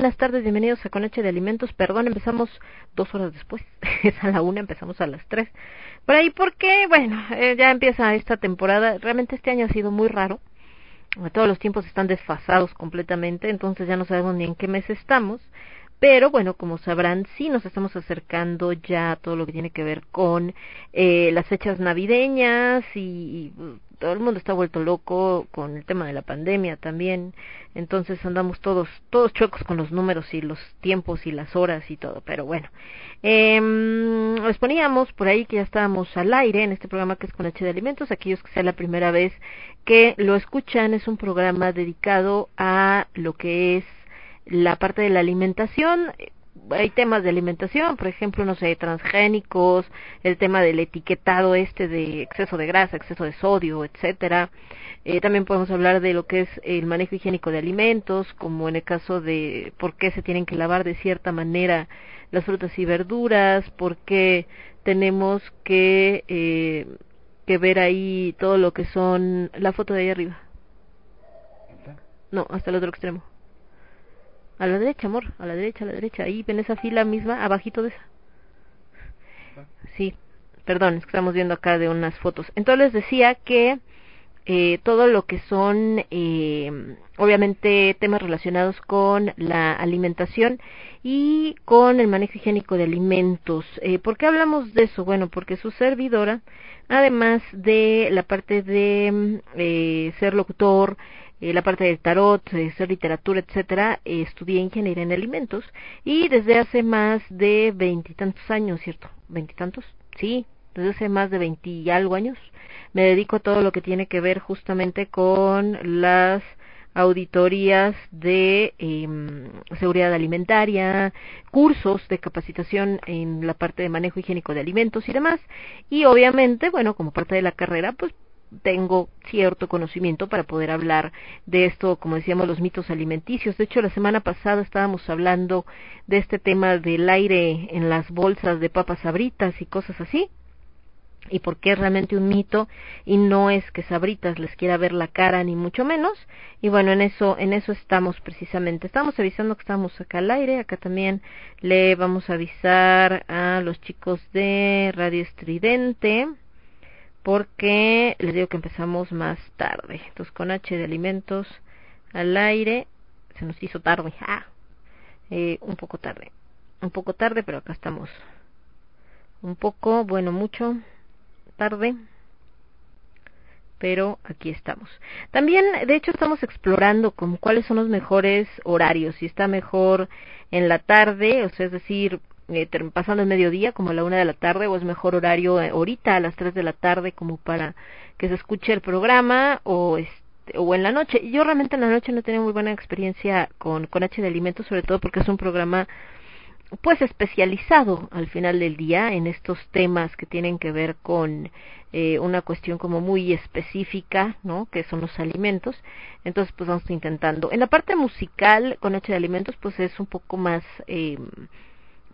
buenas tardes, bienvenidos a Coneche de Alimentos. Perdón, empezamos dos horas después, es a la una, empezamos a las tres. Por ahí porque, bueno, eh, ya empieza esta temporada. Realmente este año ha sido muy raro. Todos los tiempos están desfasados completamente, entonces ya no sabemos ni en qué mes estamos. Pero bueno, como sabrán, sí nos estamos acercando ya a todo lo que tiene que ver con eh, las fechas navideñas y, todo el mundo está vuelto loco con el tema de la pandemia también, entonces andamos todos, todos chuecos con los números y los tiempos y las horas y todo, pero bueno, eh, les poníamos por ahí que ya estábamos al aire en este programa que es con H de Alimentos, aquellos que sea la primera vez que lo escuchan, es un programa dedicado a lo que es la parte de la alimentación, hay temas de alimentación, por ejemplo, no sé, transgénicos, el tema del etiquetado este de exceso de grasa, exceso de sodio, etcétera. Eh, también podemos hablar de lo que es el manejo higiénico de alimentos, como en el caso de por qué se tienen que lavar de cierta manera las frutas y verduras, por qué tenemos que, eh, que ver ahí todo lo que son la foto de ahí arriba. No, hasta el otro extremo. A la derecha, amor, a la derecha, a la derecha. Ahí en esa fila misma, abajito de esa. Sí, perdón, es que estamos viendo acá de unas fotos. Entonces les decía que eh, todo lo que son, eh, obviamente, temas relacionados con la alimentación y con el manejo higiénico de alimentos. Eh, ¿Por qué hablamos de eso? Bueno, porque su servidora, además de la parte de eh, ser locutor, eh, la parte del tarot, eh, ser literatura, etcétera, eh, estudié ingeniería en alimentos y desde hace más de veintitantos años, ¿cierto? ¿Veintitantos? Sí, desde hace más de veinti y algo años me dedico a todo lo que tiene que ver justamente con las auditorías de eh, seguridad alimentaria, cursos de capacitación en la parte de manejo higiénico de alimentos y demás. Y obviamente, bueno, como parte de la carrera, pues tengo cierto conocimiento para poder hablar de esto, como decíamos, los mitos alimenticios. De hecho, la semana pasada estábamos hablando de este tema del aire en las bolsas de papas sabritas y cosas así. Y por qué es realmente un mito y no es que Sabritas les quiera ver la cara ni mucho menos. Y bueno, en eso, en eso estamos precisamente. Estamos avisando que estamos acá al aire. Acá también le vamos a avisar a los chicos de Radio Estridente porque les digo que empezamos más tarde. Entonces con H de alimentos al aire se nos hizo tarde. Ah, eh, un poco tarde. Un poco tarde, pero acá estamos. Un poco, bueno, mucho tarde. Pero aquí estamos. También, de hecho, estamos explorando como cuáles son los mejores horarios. Si está mejor en la tarde, o sea, es decir, eh, pasando el mediodía, como a la una de la tarde, o es mejor horario eh, ahorita a las tres de la tarde, como para que se escuche el programa, o este, o en la noche. Yo realmente en la noche no he tenido muy buena experiencia con, con H de Alimentos, sobre todo porque es un programa pues especializado al final del día en estos temas que tienen que ver con eh, una cuestión como muy específica, ¿no? Que son los alimentos. Entonces, pues vamos intentando. En la parte musical con H de Alimentos, pues es un poco más eh,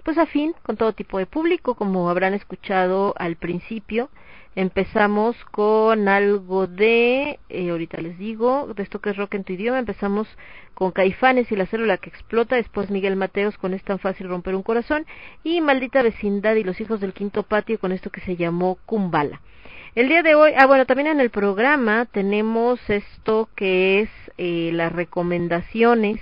pues afín con todo tipo de público, como habrán escuchado al principio. Empezamos con algo de, eh, ahorita les digo, de esto que es rock en tu idioma, empezamos con Caifanes y la célula que explota, después Miguel Mateos con Es tan fácil romper un corazón y Maldita vecindad y los hijos del quinto patio con esto que se llamó Kumbala. El día de hoy, ah bueno, también en el programa tenemos esto que es eh, las recomendaciones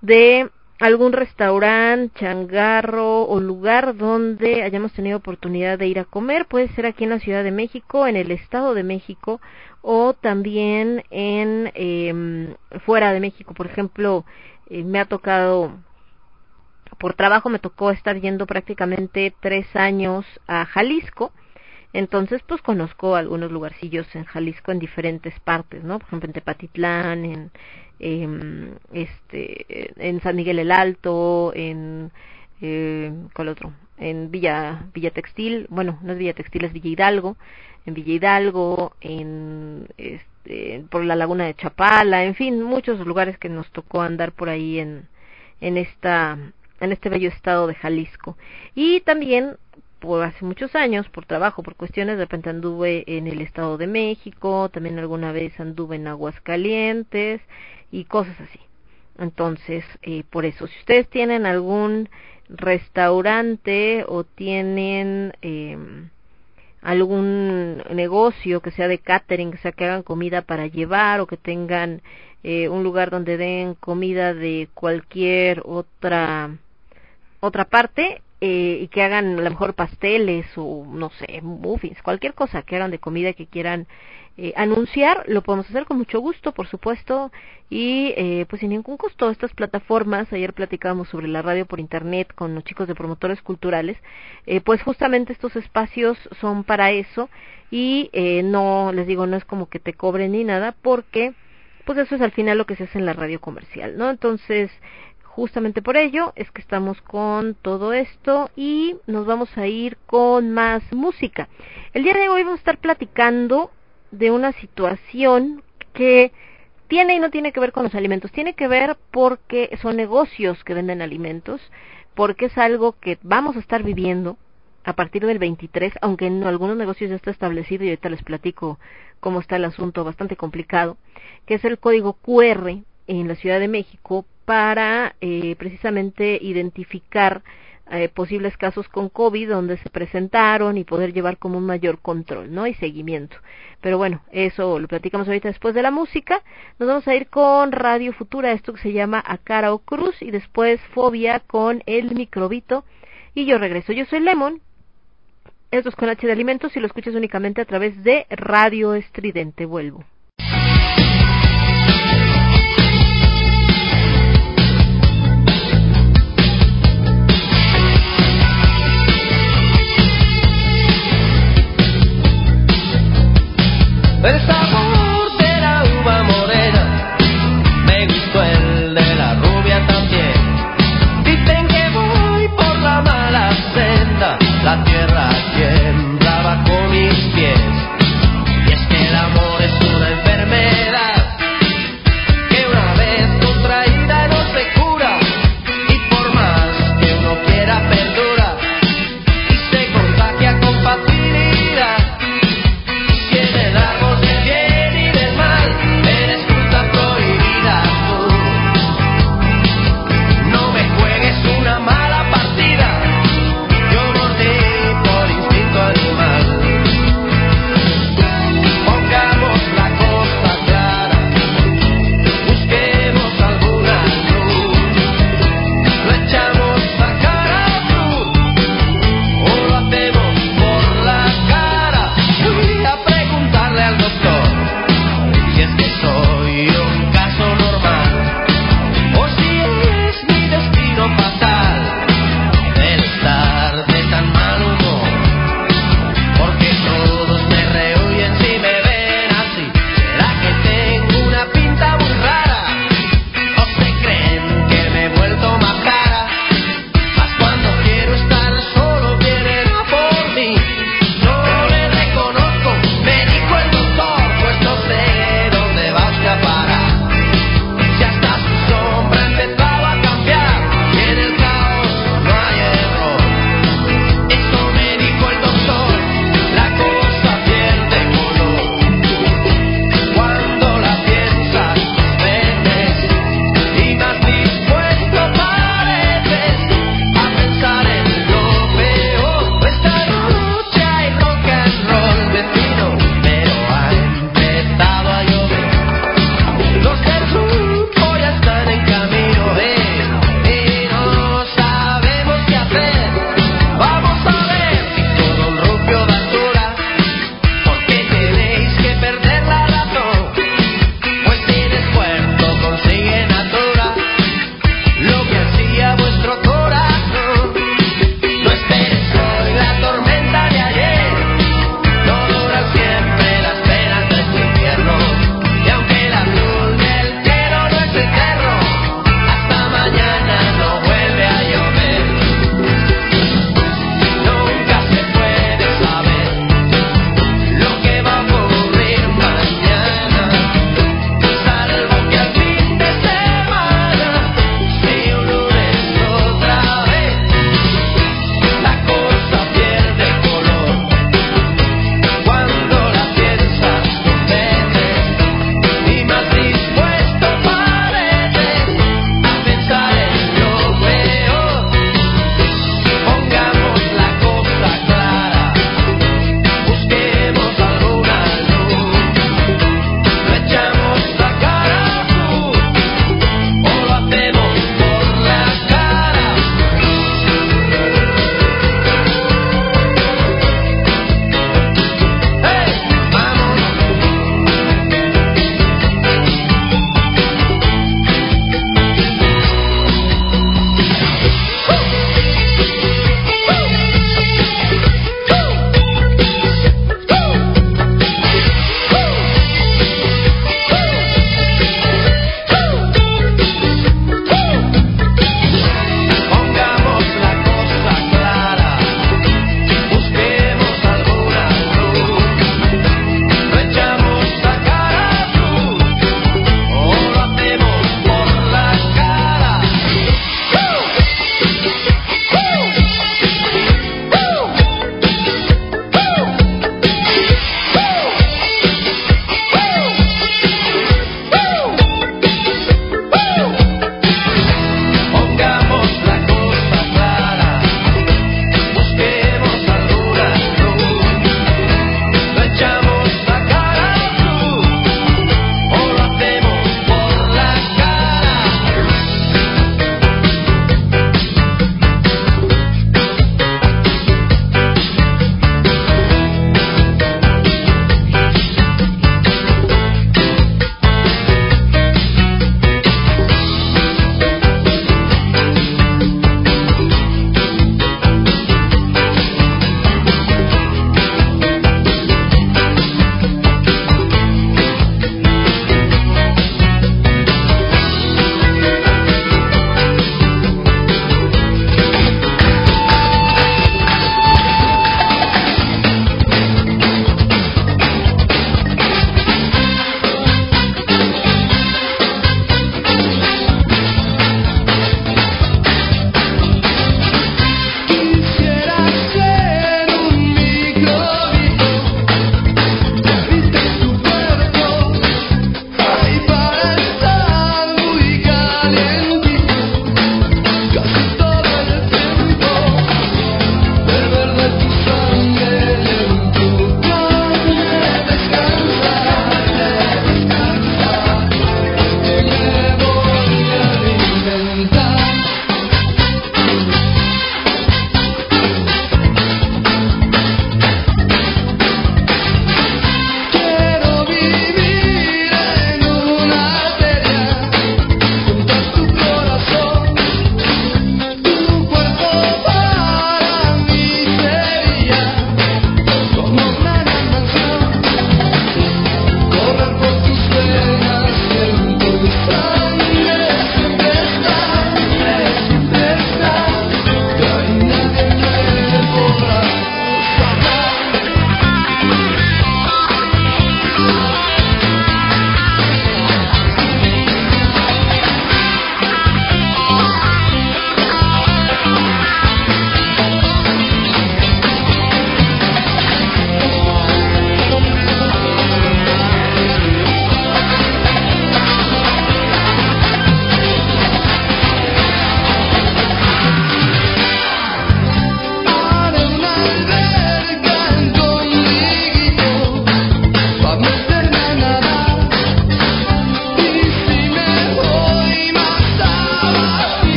de algún restaurante, changarro o lugar donde hayamos tenido oportunidad de ir a comer. Puede ser aquí en la Ciudad de México, en el Estado de México o también en eh, fuera de México. Por ejemplo, eh, me ha tocado por trabajo me tocó estar yendo prácticamente tres años a Jalisco. Entonces, pues conozco algunos lugarcillos en Jalisco en diferentes partes, ¿no? Por ejemplo, en Tepatitlán, en, eh, este, en San Miguel el Alto, en eh, ¿cuál otro? En Villa Villa Textil, bueno, no es Villa Textil, es Villa Hidalgo, en Villa Hidalgo, en este, por la laguna de Chapala, en fin, muchos lugares que nos tocó andar por ahí en en esta en este bello estado de Jalisco. Y también por hace muchos años, por trabajo, por cuestiones, de repente anduve en el Estado de México, también alguna vez anduve en Aguascalientes y cosas así. Entonces, eh, por eso, si ustedes tienen algún restaurante o tienen eh, algún negocio que sea de catering, que sea que hagan comida para llevar o que tengan eh, un lugar donde den comida de cualquier otra otra parte eh, y que hagan a lo mejor pasteles o no sé, muffins, cualquier cosa que hagan de comida que quieran eh, anunciar, lo podemos hacer con mucho gusto, por supuesto, y eh, pues sin ningún costo. Estas plataformas, ayer platicábamos sobre la radio por internet con los chicos de promotores culturales, eh, pues justamente estos espacios son para eso y eh, no, les digo, no es como que te cobren ni nada, porque pues eso es al final lo que se hace en la radio comercial, ¿no? Entonces, justamente por ello es que estamos con todo esto y nos vamos a ir con más música. El día de hoy vamos a estar platicando de una situación que tiene y no tiene que ver con los alimentos, tiene que ver porque son negocios que venden alimentos, porque es algo que vamos a estar viviendo a partir del 23, aunque en algunos negocios ya está establecido y ahorita les platico cómo está el asunto bastante complicado, que es el código QR en la Ciudad de México para eh, precisamente identificar eh, posibles casos con COVID donde se presentaron y poder llevar como un mayor control, ¿no? Y seguimiento. Pero bueno, eso lo platicamos ahorita después de la música. Nos vamos a ir con Radio Futura, esto que se llama Acara o Cruz, y después Fobia con El Microbito. Y yo regreso. Yo soy Lemon. Esto es con H de Alimentos y lo escuchas únicamente a través de Radio Estridente. Vuelvo.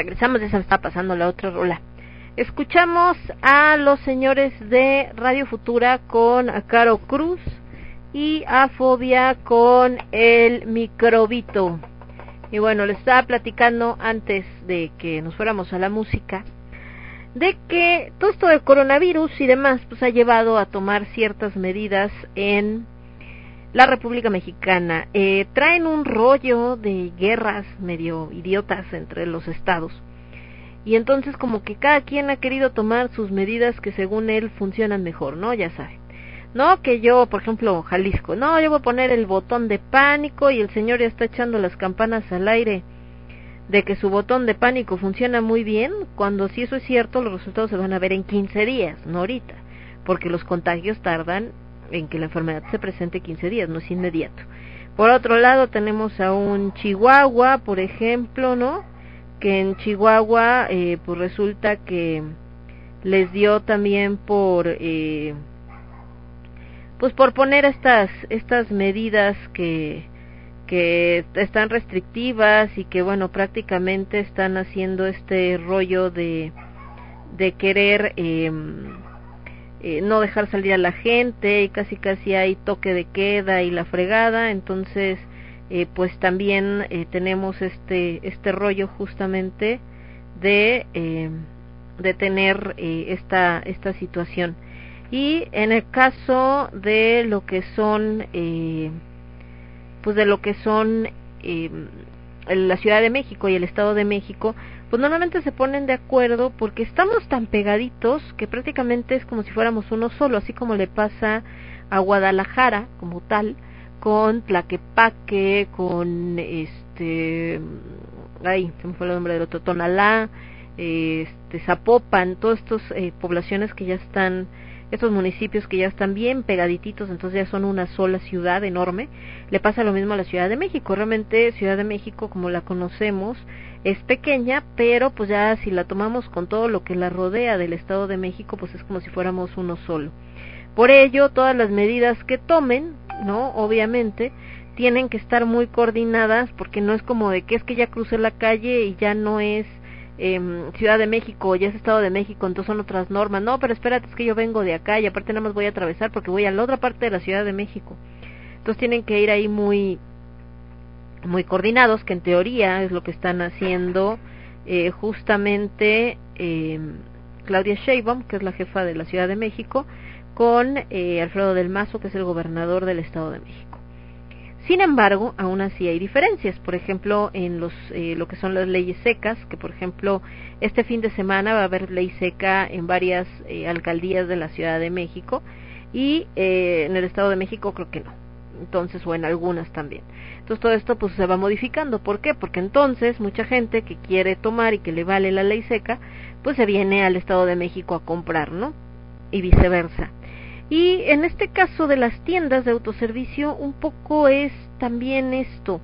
Regresamos, ya se me está pasando la otra rola. Escuchamos a los señores de Radio Futura con Caro Cruz y a Fobia con el microbito. Y bueno, les estaba platicando antes de que nos fuéramos a la música de que todo esto del coronavirus y demás pues ha llevado a tomar ciertas medidas en la República Mexicana. Eh, traen un rollo de guerras medio idiotas entre los estados. Y entonces como que cada quien ha querido tomar sus medidas que según él funcionan mejor, ¿no? Ya saben. No que yo, por ejemplo, Jalisco, no, yo voy a poner el botón de pánico y el señor ya está echando las campanas al aire de que su botón de pánico funciona muy bien, cuando si eso es cierto, los resultados se van a ver en 15 días, no ahorita, porque los contagios tardan en que la enfermedad se presente 15 días, no es inmediato. Por otro lado, tenemos a un Chihuahua, por ejemplo, ¿no? Que en Chihuahua, eh, pues resulta que les dio también por, eh, pues por poner estas, estas medidas que, que están restrictivas y que bueno prácticamente están haciendo este rollo de de querer eh, eh, no dejar salir a la gente y casi casi hay toque de queda y la fregada. Entonces eh, pues también eh, tenemos este este rollo justamente de eh, de tener eh, esta esta situación. Y en el caso de lo que son pues de lo que son la Ciudad de México y el Estado de México, pues normalmente se ponen de acuerdo porque estamos tan pegaditos que prácticamente es como si fuéramos uno solo, así como le pasa a Guadalajara como tal, con Tlaquepaque, con este, ay, se me fue el nombre del otro, Tonalá, este, Zapopan, todas estas eh, poblaciones que ya están estos municipios que ya están bien pegadititos, entonces ya son una sola ciudad enorme. Le pasa lo mismo a la Ciudad de México. Realmente Ciudad de México, como la conocemos, es pequeña, pero pues ya si la tomamos con todo lo que la rodea del Estado de México, pues es como si fuéramos uno solo. Por ello, todas las medidas que tomen, ¿no? Obviamente, tienen que estar muy coordinadas porque no es como de que es que ya crucé la calle y ya no es eh, Ciudad de México, ya es Estado de México, entonces son otras normas. No, pero espérate, es que yo vengo de acá y aparte nada más voy a atravesar porque voy a la otra parte de la Ciudad de México. Entonces tienen que ir ahí muy muy coordinados, que en teoría es lo que están haciendo eh, justamente eh, Claudia Sheinbaum, que es la jefa de la Ciudad de México, con eh, Alfredo del Mazo, que es el gobernador del Estado de México. Sin embargo, aún así hay diferencias. Por ejemplo, en los, eh, lo que son las leyes secas, que por ejemplo este fin de semana va a haber ley seca en varias eh, alcaldías de la Ciudad de México y eh, en el Estado de México creo que no. Entonces, o en algunas también. Entonces todo esto pues se va modificando. ¿Por qué? Porque entonces mucha gente que quiere tomar y que le vale la ley seca, pues se viene al Estado de México a comprar, ¿no? Y viceversa. Y en este caso de las tiendas de autoservicio, un poco es también esto.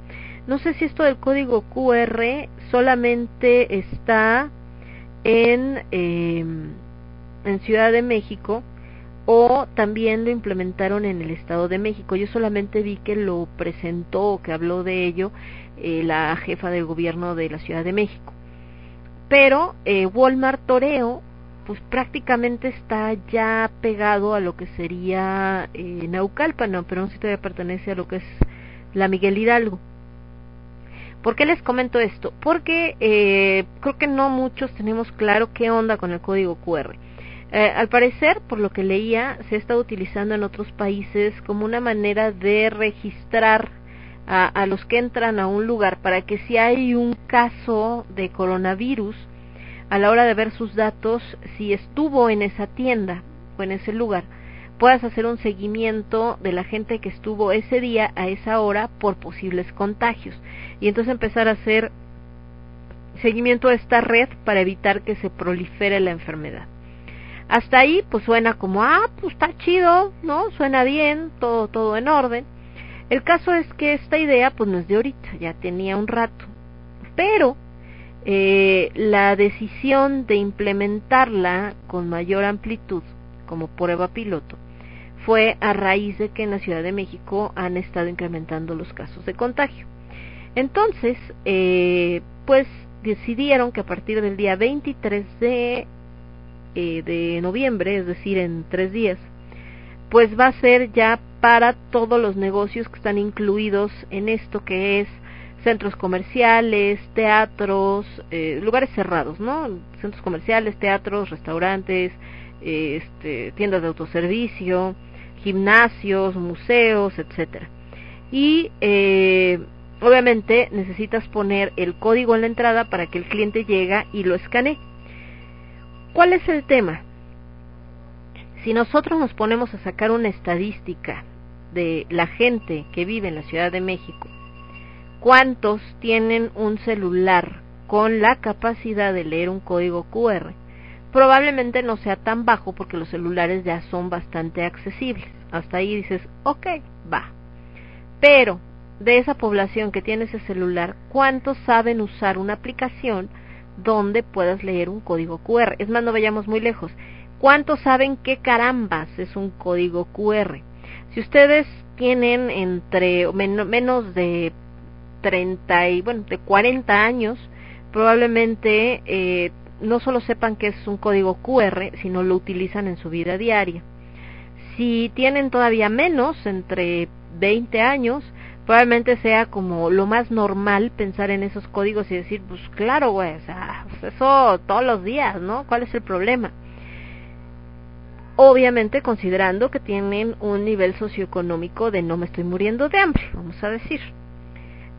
No sé si esto del código QR solamente está en, eh, en Ciudad de México o también lo implementaron en el Estado de México. Yo solamente vi que lo presentó que habló de ello eh, la jefa del gobierno de la Ciudad de México. Pero eh, Walmart Toreo pues prácticamente está ya pegado a lo que sería eh, Naucalpan, pero no sé si todavía pertenece a lo que es la Miguel Hidalgo. ¿Por qué les comento esto? Porque eh, creo que no muchos tenemos claro qué onda con el código QR. Eh, al parecer, por lo que leía, se está utilizando en otros países como una manera de registrar a los que entran a un lugar para que si hay un caso de coronavirus, a la hora de ver sus datos, si estuvo en esa tienda o en ese lugar, puedas hacer un seguimiento de la gente que estuvo ese día a esa hora por posibles contagios y entonces empezar a hacer seguimiento a esta red para evitar que se prolifere la enfermedad. Hasta ahí pues suena como, ah, pues está chido, ¿no? Suena bien, todo todo en orden. El caso es que esta idea pues no es de ahorita, ya tenía un rato. Pero eh, la decisión de implementarla con mayor amplitud como prueba piloto fue a raíz de que en la Ciudad de México han estado incrementando los casos de contagio. Entonces, eh, pues decidieron que a partir del día 23 de, eh, de noviembre, es decir, en tres días, pues va a ser ya para todos los negocios que están incluidos en esto que es centros comerciales, teatros, eh, lugares cerrados, ¿no? Centros comerciales, teatros, restaurantes, eh, este, tiendas de autoservicio, gimnasios, museos, etcétera. Y eh, obviamente necesitas poner el código en la entrada para que el cliente llegue y lo escanee. ¿Cuál es el tema? Si nosotros nos ponemos a sacar una estadística de la gente que vive en la Ciudad de México ¿Cuántos tienen un celular con la capacidad de leer un código QR? Probablemente no sea tan bajo porque los celulares ya son bastante accesibles. Hasta ahí dices, ok, va. Pero de esa población que tiene ese celular, ¿cuántos saben usar una aplicación donde puedas leer un código QR? Es más, no vayamos muy lejos. ¿Cuántos saben qué carambas es un código QR? Si ustedes tienen entre menos de 30 y, bueno, de 40 años, probablemente eh, no solo sepan que es un código QR, sino lo utilizan en su vida diaria. Si tienen todavía menos, entre 20 años, probablemente sea como lo más normal pensar en esos códigos y decir, pues claro, güey, o sea, pues eso todos los días, ¿no? ¿Cuál es el problema? Obviamente considerando que tienen un nivel socioeconómico de no me estoy muriendo de hambre, vamos a decir.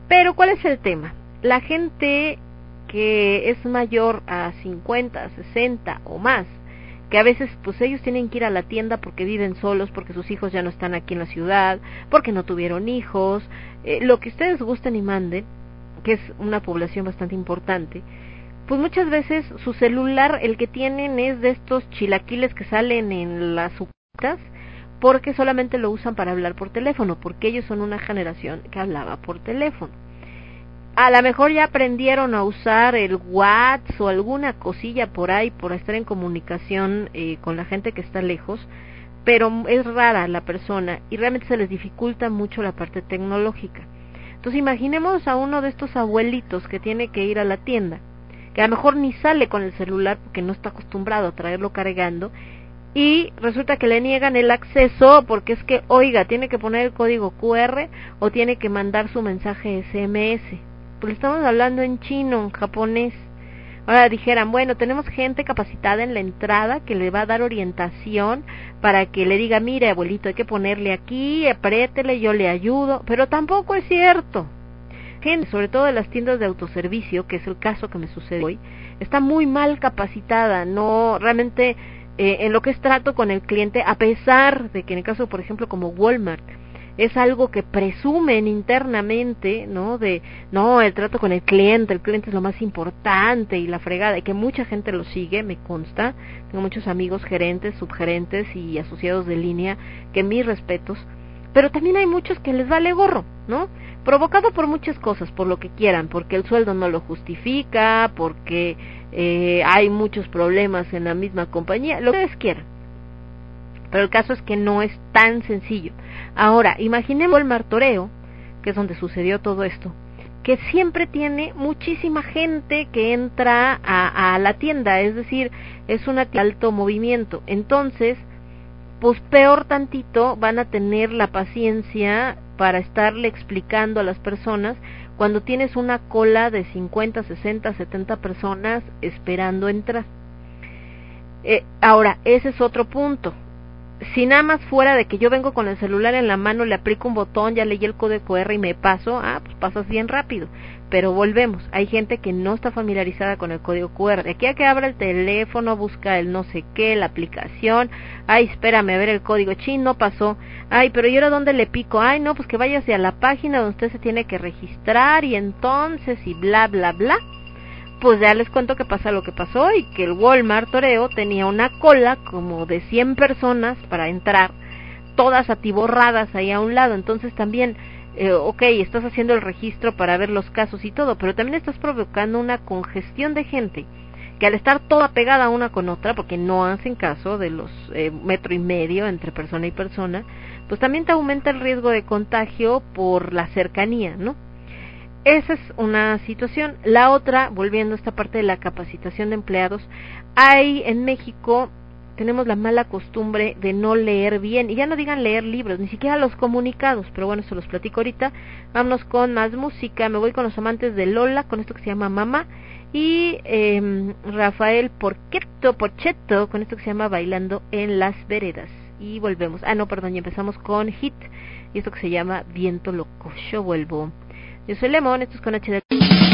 Pero ¿cuál es el tema? La gente que es mayor a 50, 60 o más, que a veces pues ellos tienen que ir a la tienda porque viven solos, porque sus hijos ya no están aquí en la ciudad, porque no tuvieron hijos, eh, lo que ustedes gusten y manden, que es una población bastante importante, pues muchas veces su celular, el que tienen es de estos chilaquiles que salen en las sucutas, porque solamente lo usan para hablar por teléfono, porque ellos son una generación que hablaba por teléfono. A lo mejor ya aprendieron a usar el WhatsApp o alguna cosilla por ahí por estar en comunicación eh, con la gente que está lejos, pero es rara la persona y realmente se les dificulta mucho la parte tecnológica. Entonces imaginemos a uno de estos abuelitos que tiene que ir a la tienda, que a lo mejor ni sale con el celular porque no está acostumbrado a traerlo cargando y resulta que le niegan el acceso porque es que, oiga, tiene que poner el código QR o tiene que mandar su mensaje SMS. Pues estamos hablando en chino, en japonés. Ahora dijeran, bueno, tenemos gente capacitada en la entrada que le va a dar orientación para que le diga, mire, abuelito, hay que ponerle aquí, apriétele, yo le ayudo, pero tampoco es cierto. Gente, sobre todo en las tiendas de autoservicio, que es el caso que me sucede hoy, está muy mal capacitada, no realmente eh, en lo que es trato con el cliente, a pesar de que en el caso, por ejemplo, como Walmart, es algo que presumen internamente, ¿no? De, no, el trato con el cliente, el cliente es lo más importante y la fregada, y que mucha gente lo sigue, me consta. Tengo muchos amigos gerentes, subgerentes y asociados de línea que mis respetos, pero también hay muchos que les vale gorro, ¿no? Provocado por muchas cosas, por lo que quieran, porque el sueldo no lo justifica, porque eh, hay muchos problemas en la misma compañía, lo que ustedes quieran. Pero el caso es que no es tan sencillo. Ahora, imaginemos el martoreo, que es donde sucedió todo esto, que siempre tiene muchísima gente que entra a, la tienda, es decir, es un alto movimiento. Entonces, pues peor tantito van a tener la paciencia para estarle explicando a las personas cuando tienes una cola de 50, 60, 70 personas esperando entrar. Eh, ahora, ese es otro punto. Si nada más fuera de que yo vengo con el celular en la mano, le aplico un botón, ya leí el código QR y me paso, ah, pues pasas bien rápido. Pero volvemos, hay gente que no está familiarizada con el código QR. De aquí a que abra el teléfono, busca el no sé qué, la aplicación, ay, espérame a ver el código, chin, no pasó, ay, pero ¿y ahora dónde le pico? Ay, no, pues que vaya hacia la página donde usted se tiene que registrar y entonces y bla, bla, bla. Pues ya les cuento que pasa lo que pasó y que el Walmart Toreo tenía una cola como de 100 personas para entrar, todas atiborradas ahí a un lado, entonces también eh, ok, estás haciendo el registro para ver los casos y todo, pero también estás provocando una congestión de gente que al estar toda pegada una con otra, porque no hacen caso de los eh, metro y medio entre persona y persona, pues también te aumenta el riesgo de contagio por la cercanía, ¿no? Esa es una situación. La otra, volviendo a esta parte de la capacitación de empleados, hay en México tenemos la mala costumbre de no leer bien, y ya no digan leer libros, ni siquiera los comunicados, pero bueno, se los platico ahorita. Vámonos con más música, me voy con los amantes de Lola, con esto que se llama Mamá, y eh, Rafael Porqueto, Porcheto, con esto que se llama Bailando en las Veredas. Y volvemos. Ah, no, perdón, y empezamos con Hit, y esto que se llama Viento Loco. Yo vuelvo. Yo soy Lemón, esto es con HD. buscando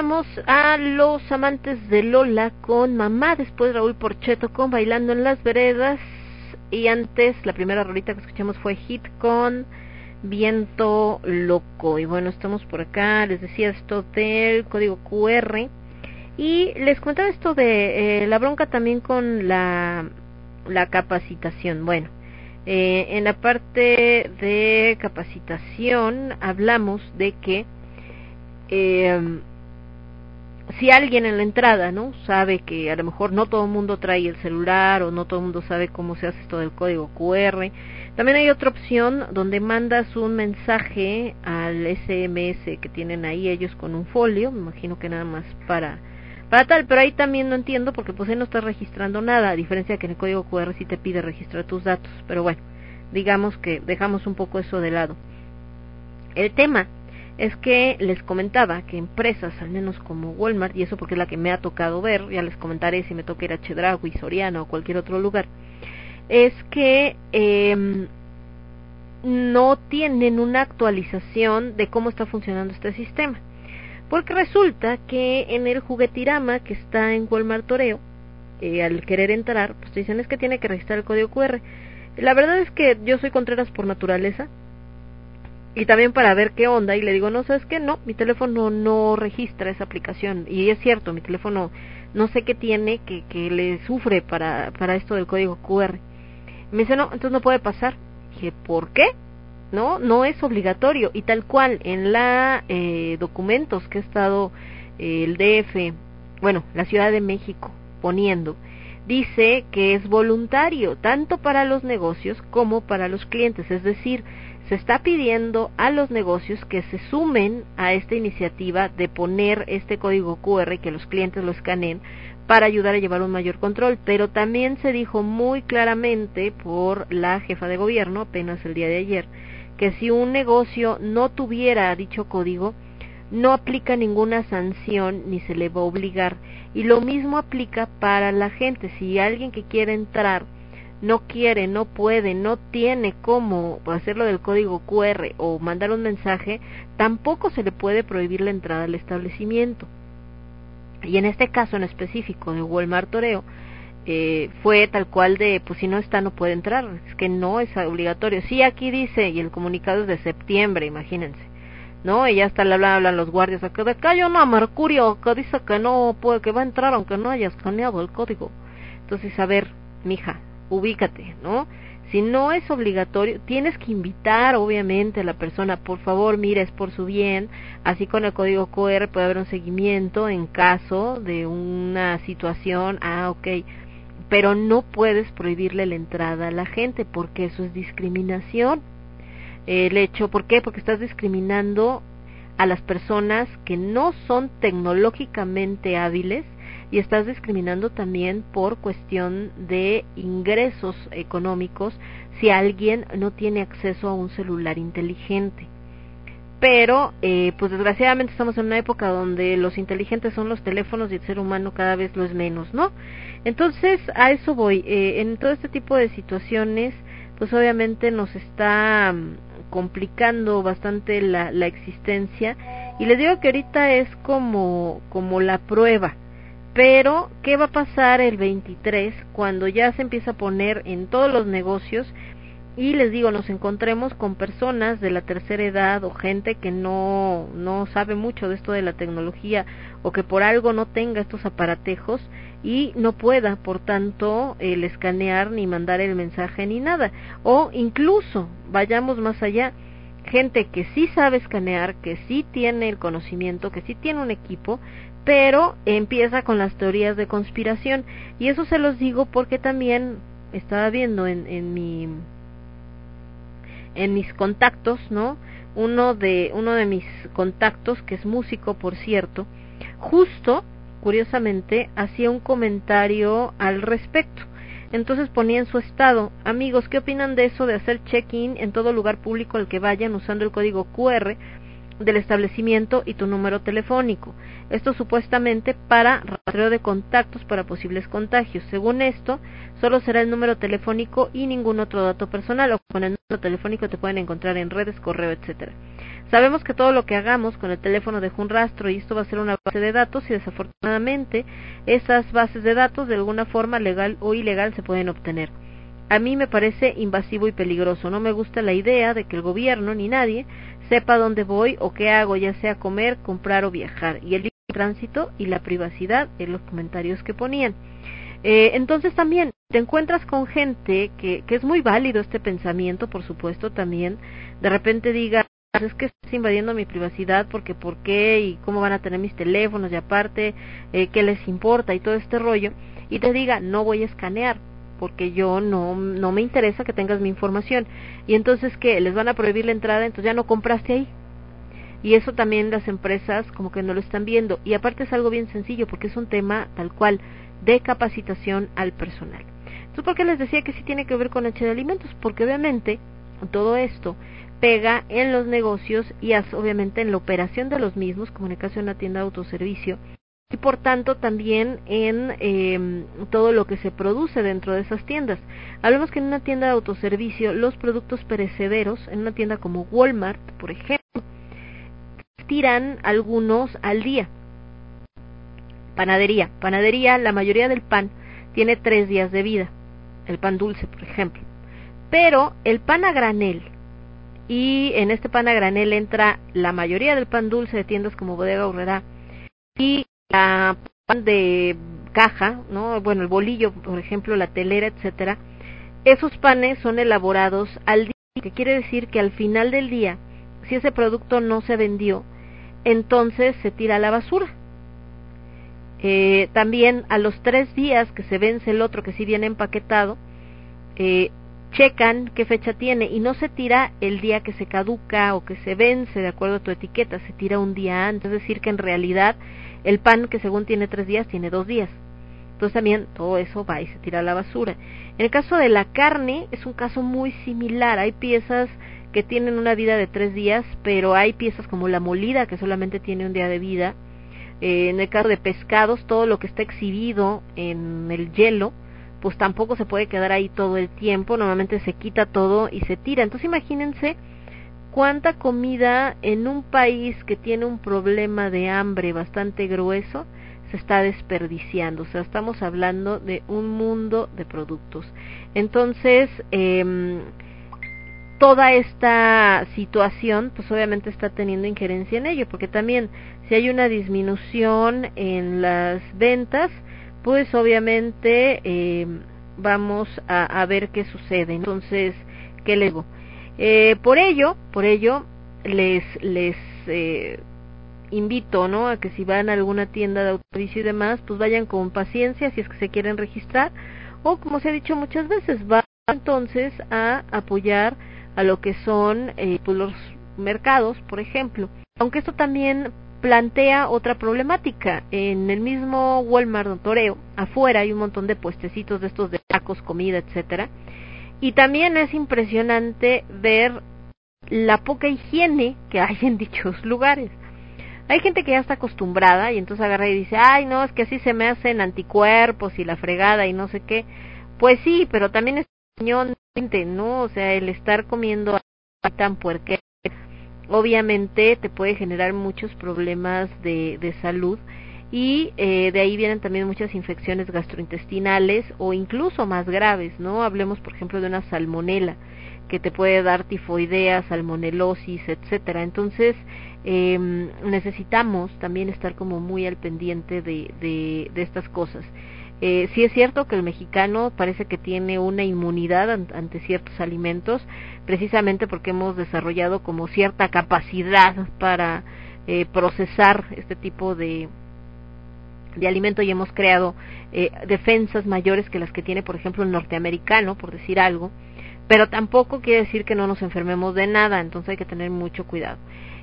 escuchamos a los amantes de Lola con Mamá, después Raúl Porcheto con Bailando en las Veredas y antes la primera rolita que escuchamos fue Hit con Viento Loco. Y bueno, estamos por acá, les decía esto del código QR y les contaba esto de eh, la bronca también con la, la capacitación. Bueno, eh, en la parte de capacitación hablamos de que eh, si alguien en la entrada, ¿no? Sabe que a lo mejor no todo el mundo trae el celular o no todo el mundo sabe cómo se hace esto del código QR. También hay otra opción donde mandas un mensaje al SMS que tienen ahí ellos con un folio, me imagino que nada más para para tal, pero ahí también no entiendo porque pues ahí no estás registrando nada, a diferencia que en el código QR sí te pide registrar tus datos, pero bueno, digamos que dejamos un poco eso de lado. El tema es que les comentaba que empresas, al menos como Walmart, y eso porque es la que me ha tocado ver, ya les comentaré si me toca ir a Chedraui, Soriana o cualquier otro lugar, es que eh, no tienen una actualización de cómo está funcionando este sistema. Porque resulta que en el juguetirama que está en Walmart Toreo, eh, al querer entrar, pues dicen es que tiene que registrar el código QR. La verdad es que yo soy Contreras por naturaleza, y también para ver qué onda y le digo no sabes qué no mi teléfono no registra esa aplicación y es cierto mi teléfono no sé qué tiene que, que le sufre para para esto del código QR me dice no entonces no puede pasar dije por qué no no es obligatorio y tal cual en la eh, documentos que ha estado eh, el DF bueno la Ciudad de México poniendo dice que es voluntario tanto para los negocios como para los clientes. Es decir se está pidiendo a los negocios que se sumen a esta iniciativa de poner este código QR que los clientes lo escaneen para ayudar a llevar un mayor control, pero también se dijo muy claramente por la jefa de gobierno apenas el día de ayer que si un negocio no tuviera dicho código no aplica ninguna sanción ni se le va a obligar. Y lo mismo aplica para la gente. Si alguien que quiere entrar no quiere, no puede, no tiene cómo hacerlo del código QR o mandar un mensaje, tampoco se le puede prohibir la entrada al establecimiento. Y en este caso en específico de Walmart Toreo, eh, fue tal cual de, pues si no está no puede entrar, es que no es obligatorio. Sí, aquí dice, y el comunicado es de septiembre, imagínense. ¿no? Y ya hasta le hablan, los guardias acá de acá hay una Mercurio que dice que no puede, que va a entrar aunque no haya escaneado el código. Entonces, a ver, mija, ubícate, ¿no? Si no es obligatorio, tienes que invitar obviamente a la persona, por favor, mire, es por su bien, así con el código QR puede haber un seguimiento en caso de una situación, ah, ok, pero no puedes prohibirle la entrada a la gente porque eso es discriminación. El hecho, ¿por qué? Porque estás discriminando a las personas que no son tecnológicamente hábiles y estás discriminando también por cuestión de ingresos económicos si alguien no tiene acceso a un celular inteligente. Pero, eh, pues desgraciadamente estamos en una época donde los inteligentes son los teléfonos y el ser humano cada vez lo es menos, ¿no? Entonces, a eso voy. Eh, en todo este tipo de situaciones, pues obviamente nos está mm, complicando bastante la, la existencia. Y les digo que ahorita es como, como la prueba pero, ¿qué va a pasar el 23 cuando ya se empieza a poner en todos los negocios? Y les digo, nos encontremos con personas de la tercera edad o gente que no, no sabe mucho de esto de la tecnología o que por algo no tenga estos aparatejos y no pueda, por tanto, el escanear ni mandar el mensaje ni nada. O incluso, vayamos más allá, gente que sí sabe escanear, que sí tiene el conocimiento, que sí tiene un equipo, pero empieza con las teorías de conspiración. Y eso se los digo porque también estaba viendo en, en mi en mis contactos no uno de uno de mis contactos que es músico por cierto justo curiosamente hacía un comentario al respecto. Entonces ponía en su estado amigos qué opinan de eso de hacer check-in en todo lugar público al que vayan usando el código QR del establecimiento y tu número telefónico. Esto supuestamente para rastreo de contactos para posibles contagios. Según esto, solo será el número telefónico y ningún otro dato personal. O con el número telefónico te pueden encontrar en redes, correo, etcétera. Sabemos que todo lo que hagamos con el teléfono deja un rastro y esto va a ser una base de datos y desafortunadamente esas bases de datos de alguna forma legal o ilegal se pueden obtener. A mí me parece invasivo y peligroso. No me gusta la idea de que el gobierno ni nadie sepa dónde voy o qué hago, ya sea comer, comprar o viajar. Y el tránsito y la privacidad en los comentarios que ponían. Eh, entonces también te encuentras con gente que, que es muy válido este pensamiento, por supuesto, también. De repente diga, es que estás invadiendo mi privacidad porque por qué y cómo van a tener mis teléfonos y aparte eh, qué les importa y todo este rollo y te diga no voy a escanear porque yo no no me interesa que tengas mi información. Y entonces que les van a prohibir la entrada entonces ya no compraste ahí. Y eso también las empresas como que no lo están viendo. Y aparte es algo bien sencillo porque es un tema tal cual de capacitación al personal. Entonces por qué les decía que sí tiene que ver con H de alimentos porque obviamente todo esto pega en los negocios y obviamente en la operación de los mismos, como en el caso de una tienda de autoservicio, y por tanto también en eh, todo lo que se produce dentro de esas tiendas. Hablemos que en una tienda de autoservicio los productos perecederos, en una tienda como Walmart, por ejemplo, tiran algunos al día. Panadería. Panadería, la mayoría del pan tiene tres días de vida. El pan dulce, por ejemplo. Pero el pan a granel, y en este pan a granel entra la mayoría del pan dulce de tiendas como Bodega Urrera y la pan de caja, ¿no? Bueno, el bolillo, por ejemplo, la telera, etcétera. Esos panes son elaborados al día, que quiere decir que al final del día, si ese producto no se vendió, entonces se tira a la basura. Eh, también a los tres días que se vence el otro que sí viene empaquetado, eh, checan qué fecha tiene y no se tira el día que se caduca o que se vence de acuerdo a tu etiqueta, se tira un día antes, es decir, que en realidad el pan que según tiene tres días tiene dos días. Entonces también todo eso va y se tira a la basura. En el caso de la carne es un caso muy similar, hay piezas que tienen una vida de tres días, pero hay piezas como la molida que solamente tiene un día de vida. Eh, en el caso de pescados, todo lo que está exhibido en el hielo, pues tampoco se puede quedar ahí todo el tiempo, normalmente se quita todo y se tira. Entonces imagínense cuánta comida en un país que tiene un problema de hambre bastante grueso se está desperdiciando. O sea, estamos hablando de un mundo de productos. Entonces, eh, toda esta situación, pues obviamente está teniendo injerencia en ello, porque también si hay una disminución en las ventas, pues obviamente eh, vamos a, ver qué sucede. Entonces, ¿qué les digo? Eh, por ello, por ello, les, eh, invito, ¿no? A que si van a alguna tienda de autoservicio y demás, pues vayan con paciencia si es que se quieren registrar, o como se ha dicho muchas veces, va entonces a apoyar a lo que son eh, pues los mercados, por ejemplo. Aunque esto también plantea otra problemática. En el mismo Walmart Toreo, afuera hay un montón de puestecitos de estos de tacos, comida, etcétera. Y también es impresionante ver la poca higiene que hay en dichos lugares. Hay gente que ya está acostumbrada y entonces agarra y dice, ay, no, es que así se me hacen anticuerpos y la fregada y no sé qué. Pues sí, pero también es ¿no? O sea, el estar comiendo tan puerque obviamente te puede generar muchos problemas de, de salud y eh, de ahí vienen también muchas infecciones gastrointestinales o incluso más graves, ¿no? Hablemos, por ejemplo, de una salmonela que te puede dar tifoidea, salmonelosis, etcétera. Entonces, eh, necesitamos también estar como muy al pendiente de, de, estas cosas. Eh, sí es cierto que el mexicano parece que tiene una inmunidad ante ciertos alimentos, precisamente porque hemos desarrollado como cierta capacidad para eh, procesar este tipo de, de alimento y hemos creado eh, defensas mayores que las que tiene, por ejemplo, el norteamericano, por decir algo, pero tampoco quiere decir que no nos enfermemos de nada, entonces hay que tener mucho cuidado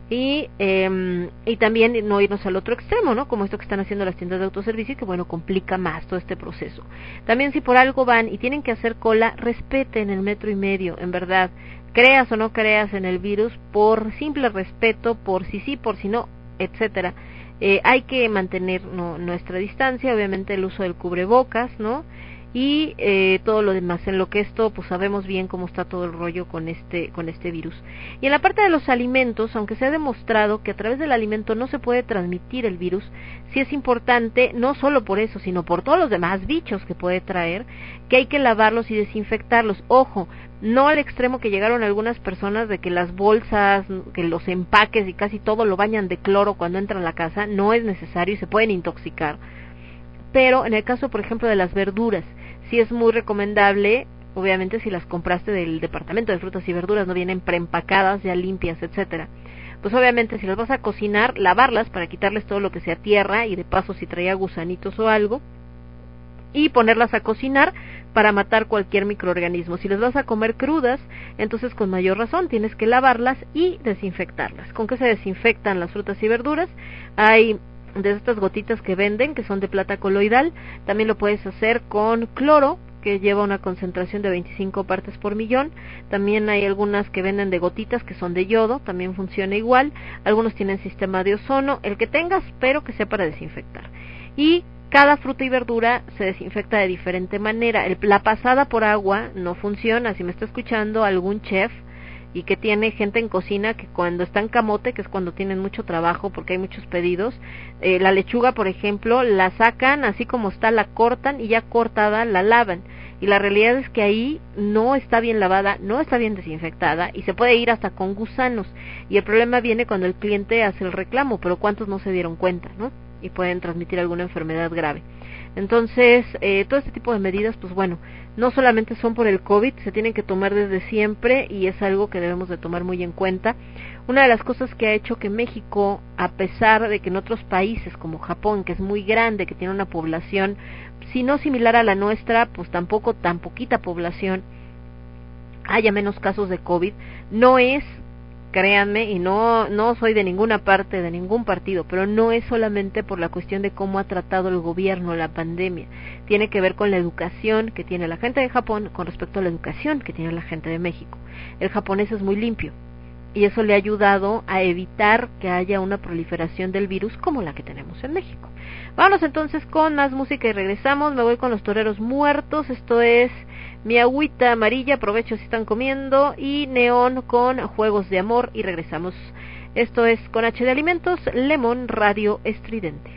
y, eh, y también no irnos al otro extremo, ¿no? Como esto que están haciendo las tiendas de autoservicio, que bueno, complica más todo este proceso. También si por algo van y tienen que hacer cola, respeten el metro y medio, en verdad. Creas o no creas en el virus, por simple respeto, por si sí, por si no, etcétera. Eh, hay que mantener nuestra distancia, obviamente el uso del cubrebocas, ¿no? Y eh, todo lo demás. En lo que esto, pues sabemos bien cómo está todo el rollo con este, con este virus. Y en la parte de los alimentos, aunque se ha demostrado que a través del alimento no se puede transmitir el virus, sí es importante, no solo por eso, sino por todos los demás bichos que puede traer, que hay que lavarlos y desinfectarlos. Ojo, no al extremo que llegaron algunas personas de que las bolsas, que los empaques y casi todo lo bañan de cloro cuando entran a la casa, no es necesario y se pueden intoxicar. Pero en el caso, por ejemplo, de las verduras, sí es muy recomendable, obviamente si las compraste del departamento de frutas y verduras, no vienen preempacadas, ya limpias, etcétera. Pues obviamente si las vas a cocinar, lavarlas para quitarles todo lo que sea tierra y de paso si traía gusanitos o algo y ponerlas a cocinar para matar cualquier microorganismo. Si las vas a comer crudas, entonces con mayor razón tienes que lavarlas y desinfectarlas. ¿Con qué se desinfectan las frutas y verduras? Hay de estas gotitas que venden, que son de plata coloidal. También lo puedes hacer con cloro, que lleva una concentración de 25 partes por millón. También hay algunas que venden de gotitas, que son de yodo, también funciona igual. Algunos tienen sistema de ozono, el que tengas, pero que sea para desinfectar. Y cada fruta y verdura se desinfecta de diferente manera. El, la pasada por agua no funciona. Si me está escuchando algún chef, y que tiene gente en cocina que cuando está en camote, que es cuando tienen mucho trabajo porque hay muchos pedidos, eh, la lechuga, por ejemplo, la sacan así como está, la cortan y ya cortada la lavan. Y la realidad es que ahí no está bien lavada, no está bien desinfectada y se puede ir hasta con gusanos. Y el problema viene cuando el cliente hace el reclamo, pero ¿cuántos no se dieron cuenta, no? Y pueden transmitir alguna enfermedad grave. Entonces, eh, todo este tipo de medidas, pues bueno, no solamente son por el COVID, se tienen que tomar desde siempre y es algo que debemos de tomar muy en cuenta. Una de las cosas que ha hecho que México, a pesar de que en otros países como Japón, que es muy grande, que tiene una población, si no similar a la nuestra, pues tampoco tan poquita población, haya menos casos de COVID, no es créanme, y no, no soy de ninguna parte, de ningún partido, pero no es solamente por la cuestión de cómo ha tratado el gobierno la pandemia. Tiene que ver con la educación que tiene la gente de Japón con respecto a la educación que tiene la gente de México. El japonés es muy limpio y eso le ha ayudado a evitar que haya una proliferación del virus como la que tenemos en México. Vamos entonces con más música y regresamos. Me voy con los toreros muertos. Esto es mi agüita amarilla, aprovecho si están comiendo, y neón con juegos de amor y regresamos. Esto es con H de Alimentos, Lemon Radio Estridente.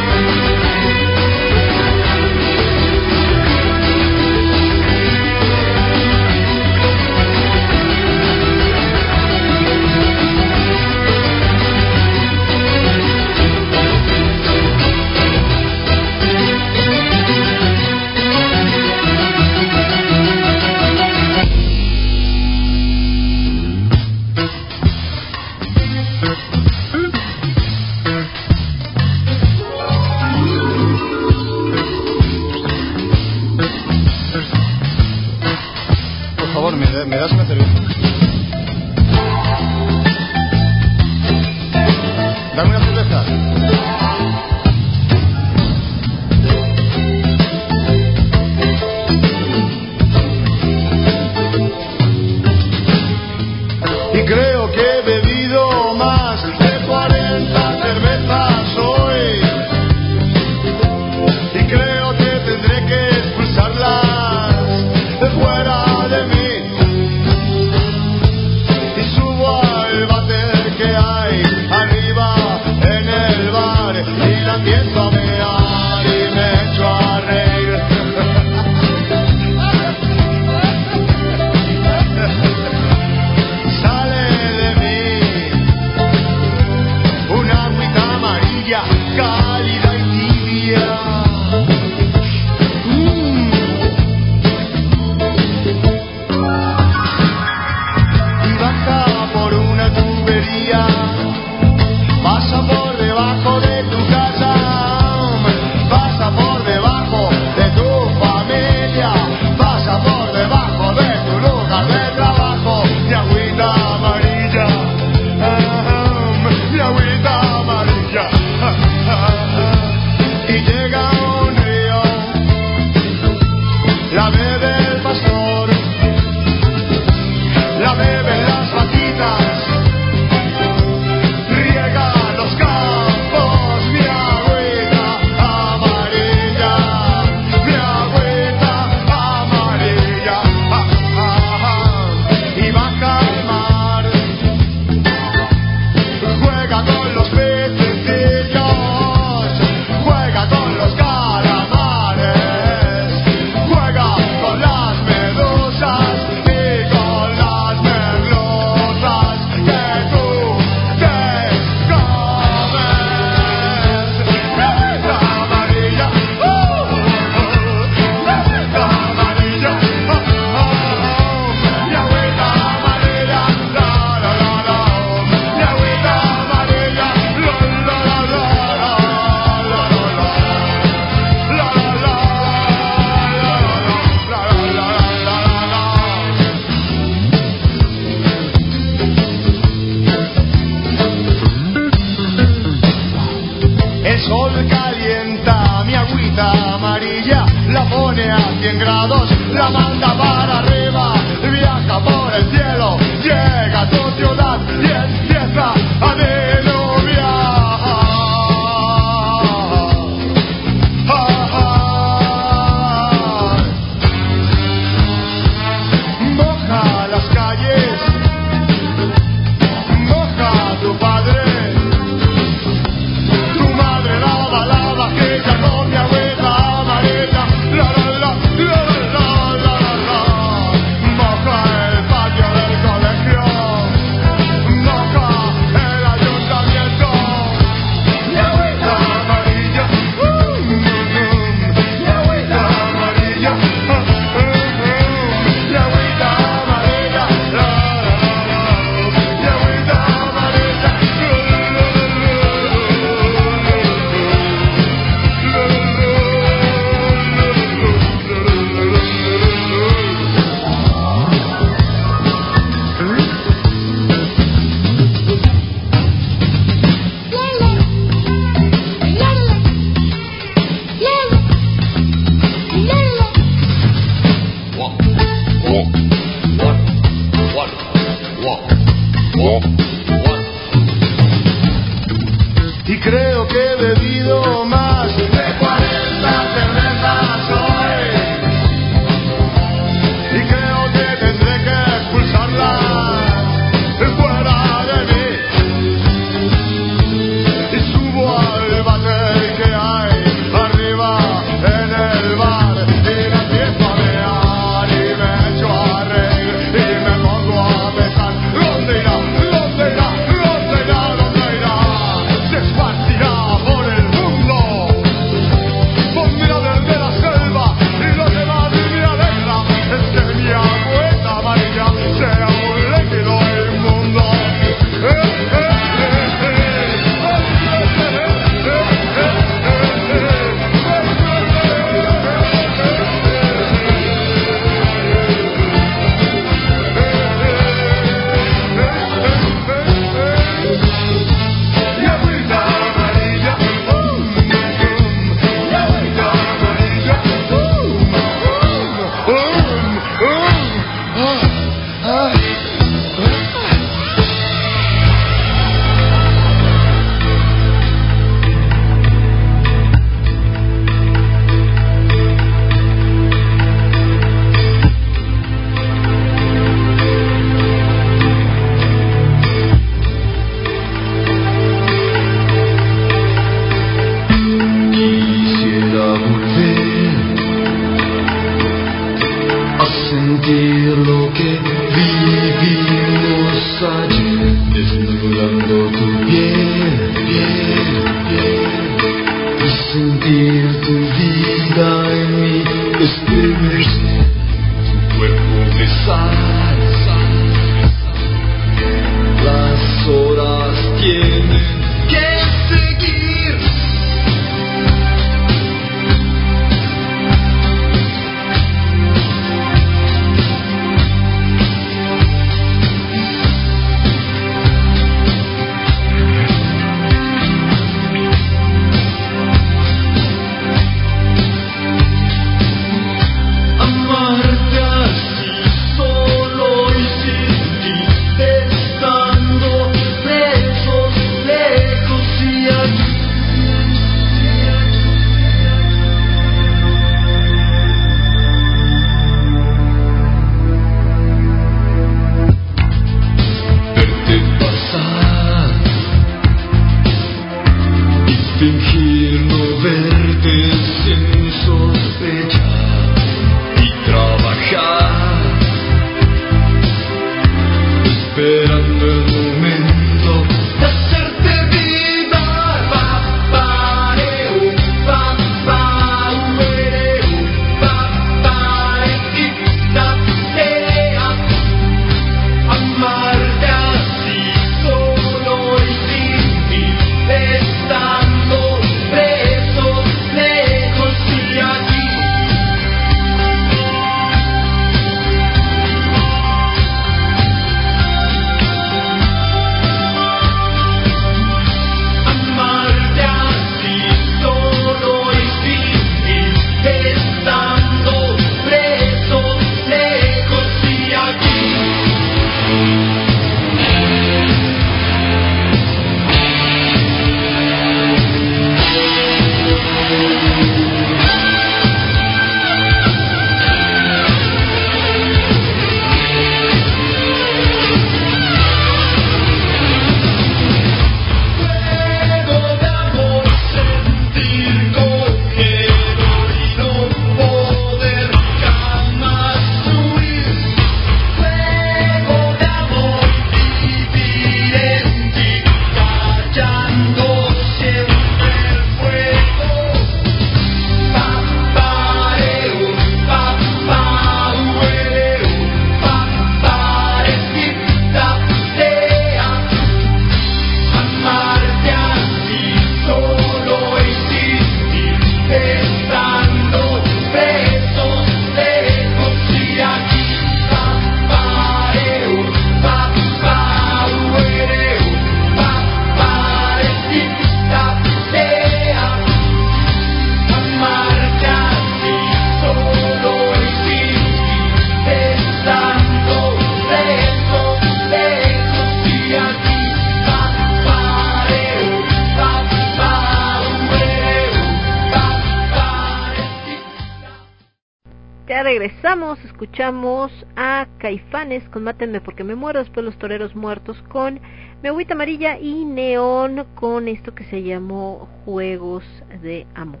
Escuchamos a Caifanes con Mátenme porque me muero, después Los Toreros Muertos con Agüita Amarilla y Neón con esto que se llamó Juegos de Amor.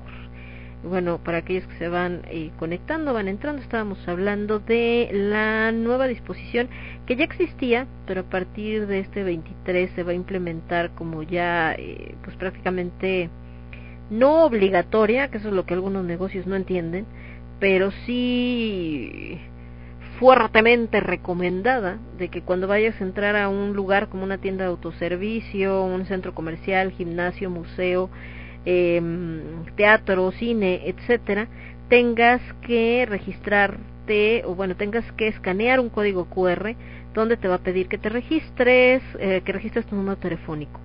Bueno, para aquellos que se van eh, conectando, van entrando, estábamos hablando de la nueva disposición que ya existía, pero a partir de este 23 se va a implementar como ya, eh, pues prácticamente no obligatoria, que eso es lo que algunos negocios no entienden, pero sí fuertemente recomendada de que cuando vayas a entrar a un lugar como una tienda de autoservicio, un centro comercial, gimnasio, museo, eh, teatro, cine, etcétera, tengas que registrarte o bueno, tengas que escanear un código QR donde te va a pedir que te registres, eh, que registres tu número telefónico.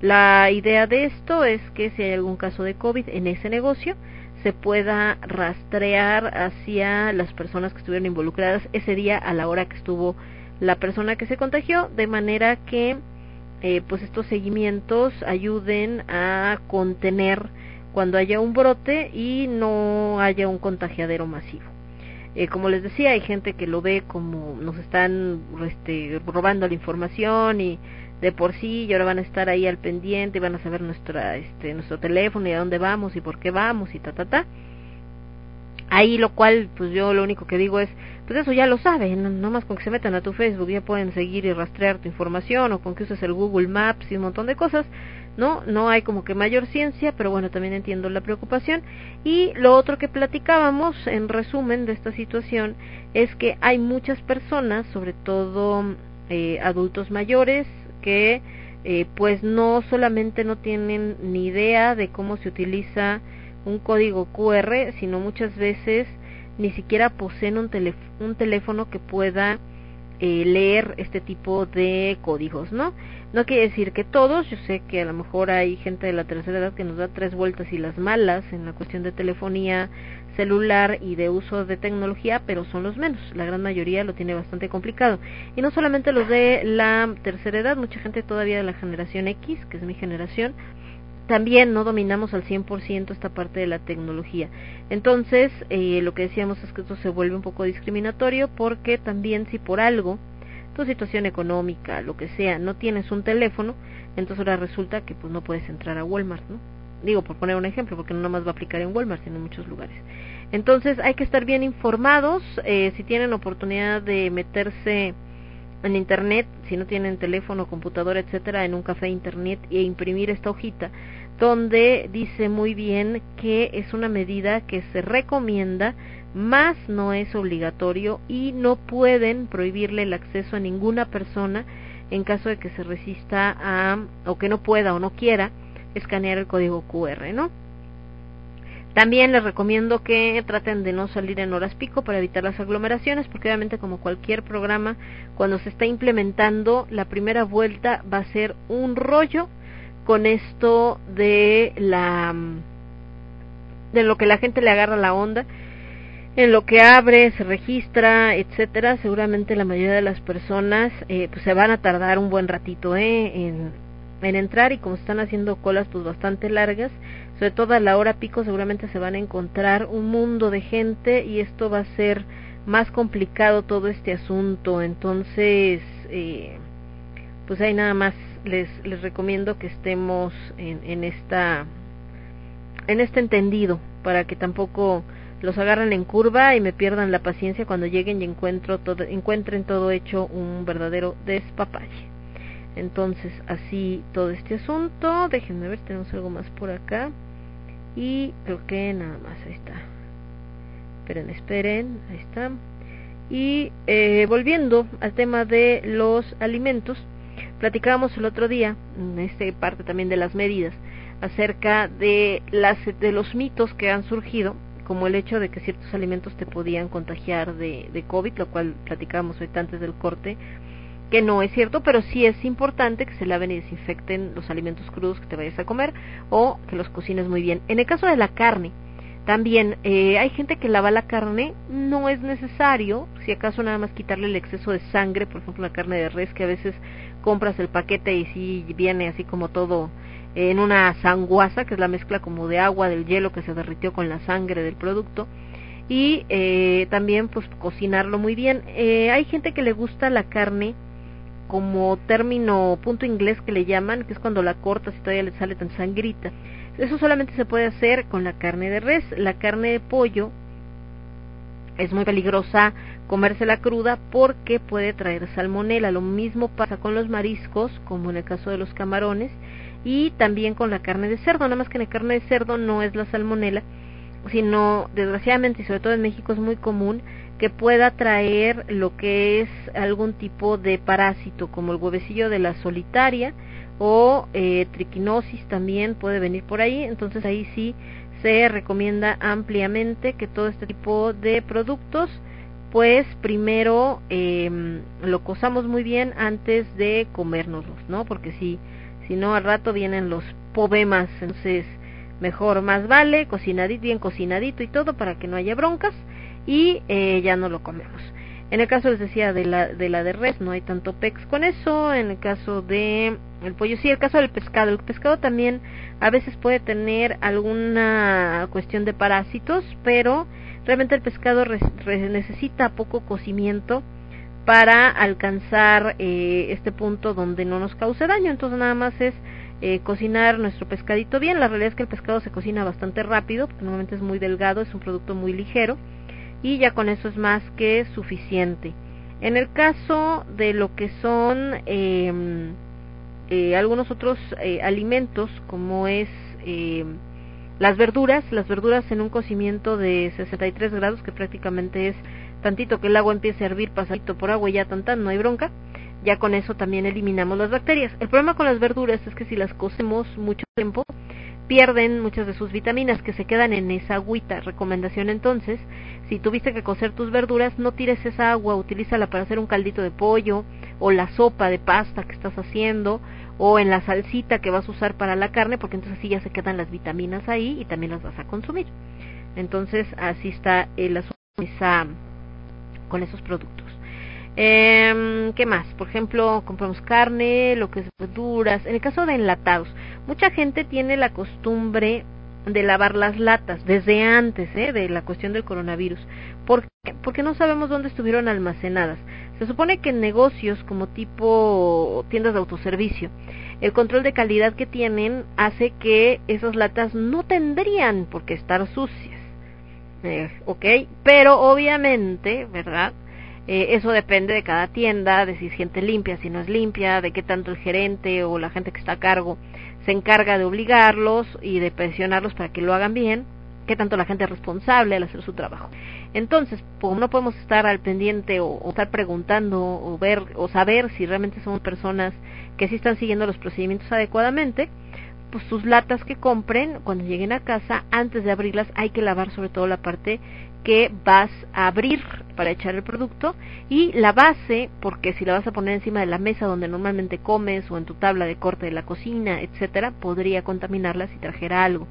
La idea de esto es que si hay algún caso de COVID en ese negocio, se pueda rastrear hacia las personas que estuvieron involucradas ese día a la hora que estuvo la persona que se contagió, de manera que eh, pues estos seguimientos ayuden a contener cuando haya un brote y no haya un contagiadero masivo. Eh, como les decía, hay gente que lo ve como nos están este, robando la información y de por sí y ahora van a estar ahí al pendiente y van a saber nuestra este nuestro teléfono y a dónde vamos y por qué vamos y ta ta ta. Ahí lo cual pues yo lo único que digo es pues eso ya lo saben no, no más con que se metan a tu Facebook ya pueden seguir y rastrear tu información o con que uses el Google Maps y un montón de cosas no no hay como que mayor ciencia pero bueno también entiendo la preocupación. Y lo otro que platicábamos en resumen de esta situación es que hay muchas personas sobre todo eh, adultos mayores que eh, pues no solamente no tienen ni idea de cómo se utiliza un código QR, sino muchas veces ni siquiera poseen un, un teléfono que pueda eh, leer este tipo de códigos, ¿no? No quiere decir que todos, yo sé que a lo mejor hay gente de la tercera edad que nos da tres vueltas y las malas en la cuestión de telefonía celular y de uso de tecnología, pero son los menos. La gran mayoría lo tiene bastante complicado. Y no solamente los de la tercera edad, mucha gente todavía de la generación X, que es mi generación, también no dominamos al 100% esta parte de la tecnología. Entonces, eh, lo que decíamos es que esto se vuelve un poco discriminatorio porque también si por algo, tu situación económica, lo que sea, no tienes un teléfono, entonces ahora resulta que pues no puedes entrar a Walmart, ¿no? Digo, por poner un ejemplo, porque no nomás va a aplicar en Walmart, sino en muchos lugares. Entonces hay que estar bien informados. Eh, si tienen oportunidad de meterse en internet, si no tienen teléfono, computadora, etcétera, en un café internet e imprimir esta hojita, donde dice muy bien que es una medida que se recomienda, más no es obligatorio y no pueden prohibirle el acceso a ninguna persona en caso de que se resista a o que no pueda o no quiera escanear el código QR, ¿no? También les recomiendo que traten de no salir en horas pico para evitar las aglomeraciones, porque obviamente como cualquier programa, cuando se está implementando, la primera vuelta va a ser un rollo con esto de la de lo que la gente le agarra la onda, en lo que abre, se registra, etcétera, seguramente la mayoría de las personas eh, pues se van a tardar un buen ratito ¿eh? en, en entrar y como están haciendo colas pues bastante largas, sobre todo a la hora pico seguramente se van a encontrar un mundo de gente y esto va a ser más complicado todo este asunto, entonces eh, pues ahí nada más les, les recomiendo que estemos en, en esta en este entendido para que tampoco los agarren en curva y me pierdan la paciencia cuando lleguen y encuentro todo, encuentren todo hecho un verdadero despapalle. Entonces, así todo este asunto. Déjenme ver, tenemos algo más por acá. Y creo que nada más, ahí está. Esperen, esperen, ahí está. Y eh, volviendo al tema de los alimentos, platicábamos el otro día, en esta parte también de las medidas, acerca de, las, de los mitos que han surgido como el hecho de que ciertos alimentos te podían contagiar de, de COVID, lo cual platicábamos ahorita antes del corte, que no es cierto, pero sí es importante que se laven y desinfecten los alimentos crudos que te vayas a comer o que los cocines muy bien. En el caso de la carne, también eh, hay gente que lava la carne, no es necesario, si acaso nada más quitarle el exceso de sangre, por ejemplo la carne de res que a veces compras el paquete y sí viene así como todo en una sanguaza, que es la mezcla como de agua del hielo que se derritió con la sangre del producto, y eh, también pues cocinarlo muy bien. Eh, hay gente que le gusta la carne como término punto inglés que le llaman, que es cuando la cortas y todavía le sale tan sangrita. Eso solamente se puede hacer con la carne de res. La carne de pollo es muy peligrosa comérsela cruda porque puede traer salmonela. Lo mismo pasa con los mariscos, como en el caso de los camarones, y también con la carne de cerdo, nada más que en la carne de cerdo no es la salmonela, sino desgraciadamente y sobre todo en México es muy común que pueda traer lo que es algún tipo de parásito como el huevecillo de la solitaria o eh, triquinosis también puede venir por ahí, entonces ahí sí se recomienda ampliamente que todo este tipo de productos pues primero eh, lo cosamos muy bien antes de comérnoslos, ¿no? Porque si si no al rato vienen los poemas, entonces mejor más vale cocinadito, bien cocinadito y todo para que no haya broncas y eh, ya no lo comemos. En el caso les decía de la de la de res no hay tanto pex con eso, en el caso de el pollo sí, el caso del pescado, el pescado también a veces puede tener alguna cuestión de parásitos, pero realmente el pescado necesita poco cocimiento para alcanzar eh, este punto donde no nos cause daño. Entonces nada más es eh, cocinar nuestro pescadito bien. La realidad es que el pescado se cocina bastante rápido, porque normalmente es muy delgado, es un producto muy ligero y ya con eso es más que suficiente. En el caso de lo que son em, eh, algunos otros eh, alimentos, como es eh, las verduras, las verduras en un cocimiento de 63 grados, que prácticamente es tantito que el agua empiece a hervir, pasadito por agua y ya tan no hay bronca. Ya con eso también eliminamos las bacterias. El problema con las verduras es que si las cocemos mucho tiempo, pierden muchas de sus vitaminas que se quedan en esa agüita. Recomendación entonces, si tuviste que cocer tus verduras, no tires esa agua, utilízala para hacer un caldito de pollo o la sopa de pasta que estás haciendo o en la salsita que vas a usar para la carne, porque entonces así ya se quedan las vitaminas ahí y también las vas a consumir. Entonces así está el asunto con esos productos. Eh, ¿Qué más? Por ejemplo, compramos carne, lo que es verduras. En el caso de enlatados, mucha gente tiene la costumbre de lavar las latas desde antes ¿eh? de la cuestión del coronavirus. ¿Por qué? Porque no sabemos dónde estuvieron almacenadas. Se supone que en negocios como tipo tiendas de autoservicio, el control de calidad que tienen hace que esas latas no tendrían por qué estar sucias. Eh, pero obviamente, ¿verdad? Eh, eso depende de cada tienda, de si es gente limpia, si no es limpia, de qué tanto el gerente o la gente que está a cargo se encarga de obligarlos y de presionarlos para que lo hagan bien, qué tanto la gente es responsable al hacer su trabajo. Entonces, como no podemos estar al pendiente o, estar preguntando o ver o saber si realmente son personas que sí están siguiendo los procedimientos adecuadamente, pues sus latas que compren cuando lleguen a casa, antes de abrirlas hay que lavar sobre todo la parte que vas a abrir para echar el producto y la base, porque si la vas a poner encima de la mesa donde normalmente comes o en tu tabla de corte de la cocina, etcétera, podría contaminarla si trajera algo.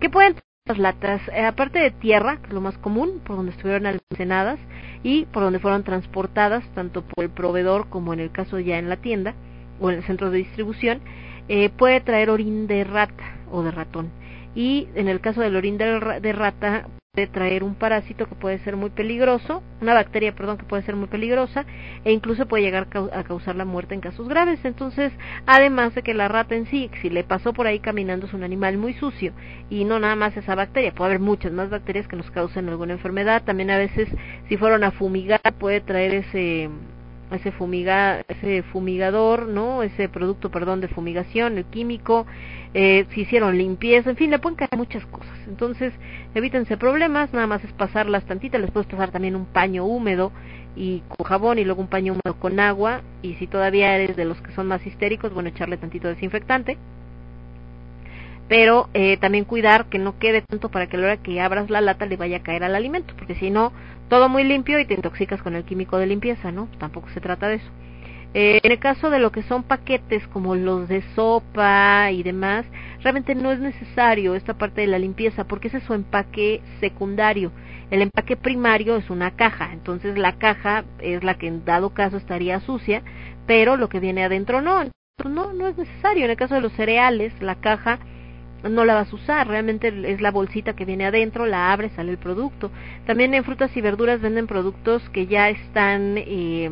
¿Qué pueden las latas, eh, aparte de tierra, que es lo más común, por donde estuvieron almacenadas y por donde fueron transportadas, tanto por el proveedor como en el caso ya en la tienda o en el centro de distribución, eh, puede traer orín de rata o de ratón. Y en el caso del orín de rata puede traer un parásito que puede ser muy peligroso, una bacteria, perdón, que puede ser muy peligrosa e incluso puede llegar a causar la muerte en casos graves. Entonces, además de que la rata en sí, si le pasó por ahí caminando, es un animal muy sucio y no nada más esa bacteria, puede haber muchas más bacterias que nos causen alguna enfermedad. También a veces, si fueron a fumigar, puede traer ese ese fumiga, ese fumigador, ¿no? Ese producto, perdón, de fumigación, el químico, eh, si hicieron limpieza, en fin, le pueden caer muchas cosas. Entonces, evítense problemas, nada más es pasarlas tantitas, les puedes pasar también un paño húmedo y con jabón y luego un paño húmedo con agua y si todavía eres de los que son más histéricos, bueno, echarle tantito desinfectante pero eh, también cuidar que no quede tanto para que a la hora que abras la lata le vaya a caer al alimento, porque si no, todo muy limpio y te intoxicas con el químico de limpieza, ¿no? Tampoco se trata de eso. Eh, en el caso de lo que son paquetes como los de sopa y demás, realmente no es necesario esta parte de la limpieza porque ese es su empaque secundario. El empaque primario es una caja, entonces la caja es la que en dado caso estaría sucia, pero lo que viene adentro no. No, no es necesario. En el caso de los cereales, la caja no la vas a usar, realmente es la bolsita que viene adentro, la abres, sale el producto. También en frutas y verduras venden productos que ya están, eh,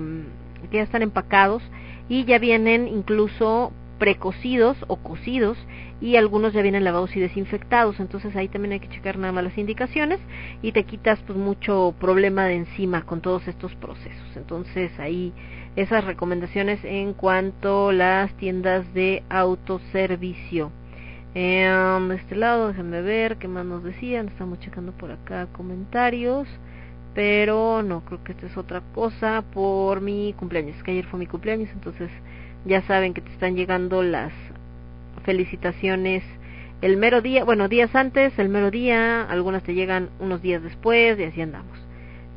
que ya están empacados y ya vienen incluso precocidos o cocidos y algunos ya vienen lavados y desinfectados, entonces ahí también hay que checar nada más las indicaciones y te quitas pues mucho problema de encima con todos estos procesos. Entonces ahí esas recomendaciones en cuanto a las tiendas de autoservicio. Eh, de este lado, déjenme ver qué más nos decían. Estamos checando por acá comentarios. Pero no, creo que esta es otra cosa por mi cumpleaños. Que ayer fue mi cumpleaños, entonces ya saben que te están llegando las felicitaciones el mero día, bueno, días antes, el mero día, algunas te llegan unos días después y así andamos.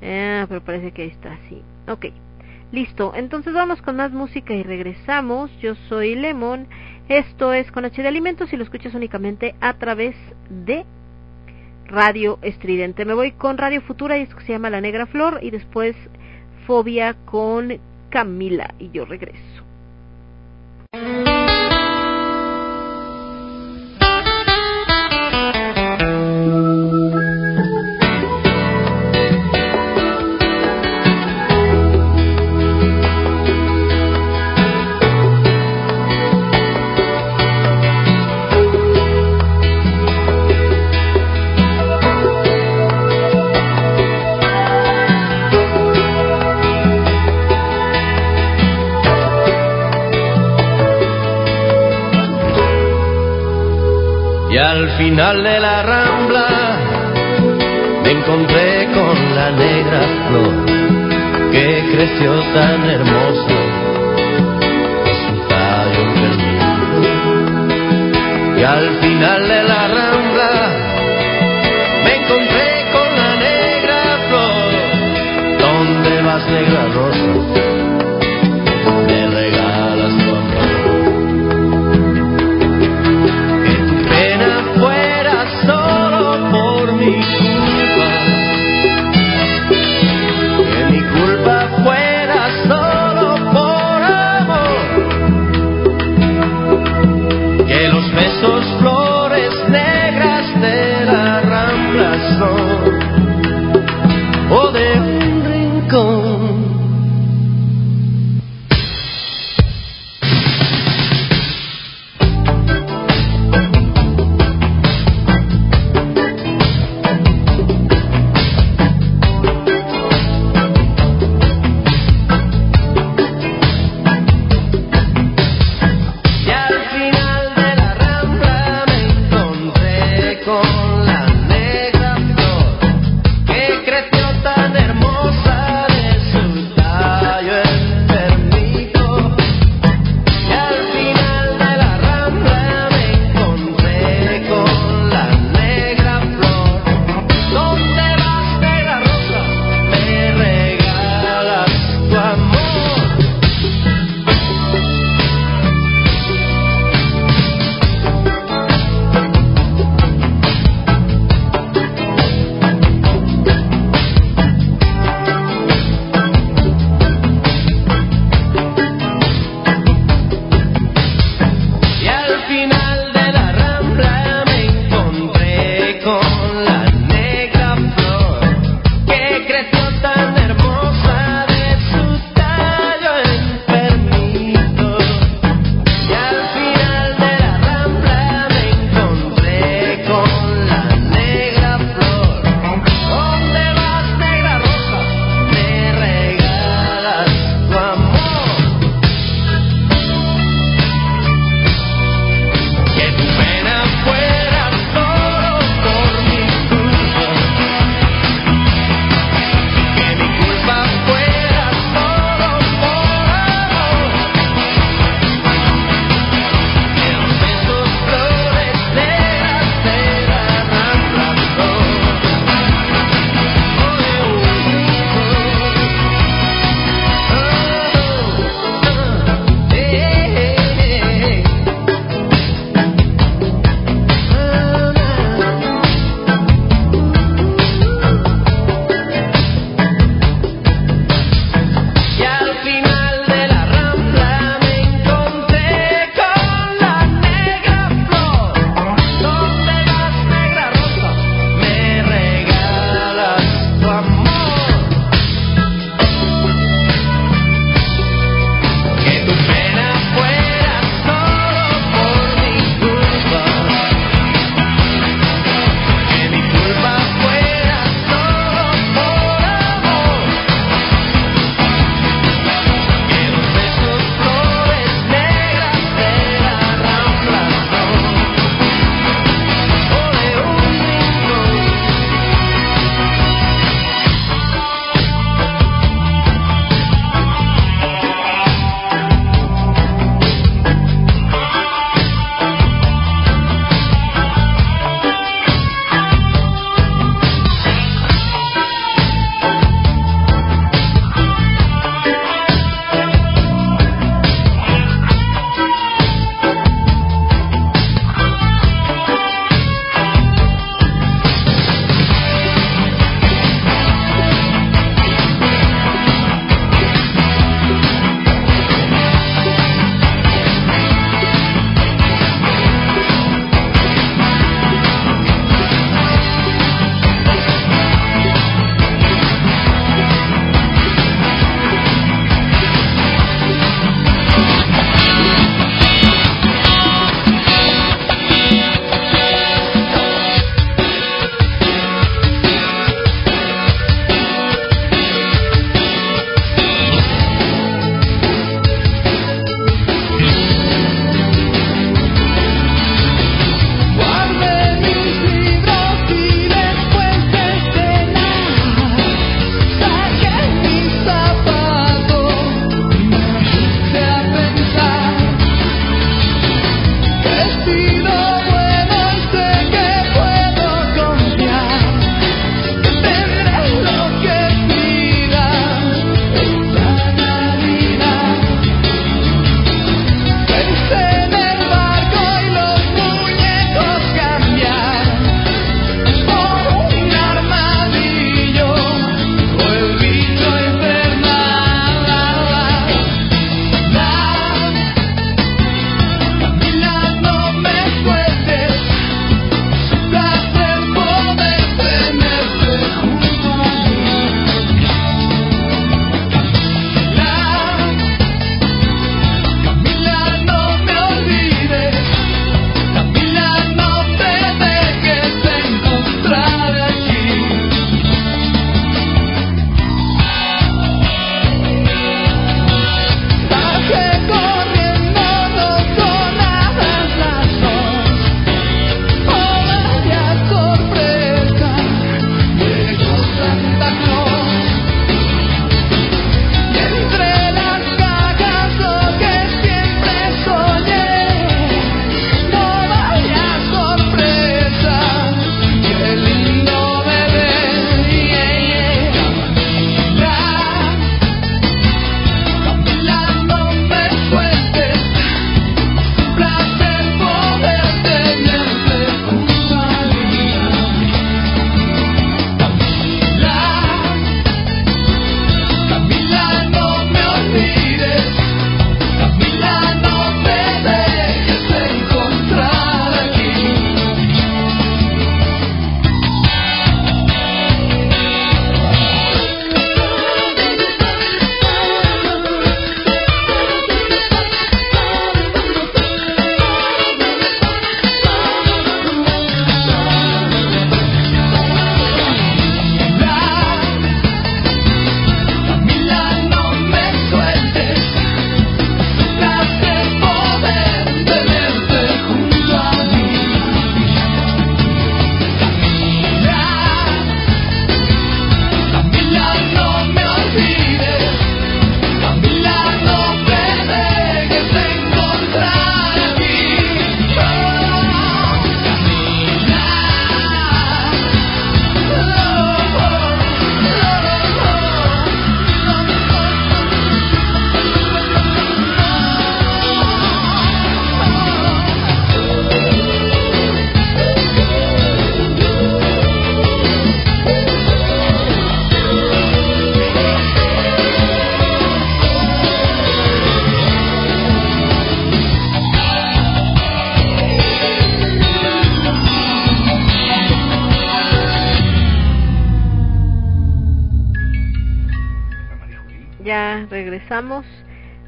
Eh, pero parece que ahí está, sí. Ok, listo. Entonces vamos con más música y regresamos. Yo soy Lemon esto es con H de Alimentos y lo escuchas únicamente a través de Radio Estridente. Me voy con Radio Futura y esto se llama La Negra Flor y después Fobia con Camila y yo regreso. Al final de la rambla me encontré con la negra flor que creció tan hermosa su y al final de la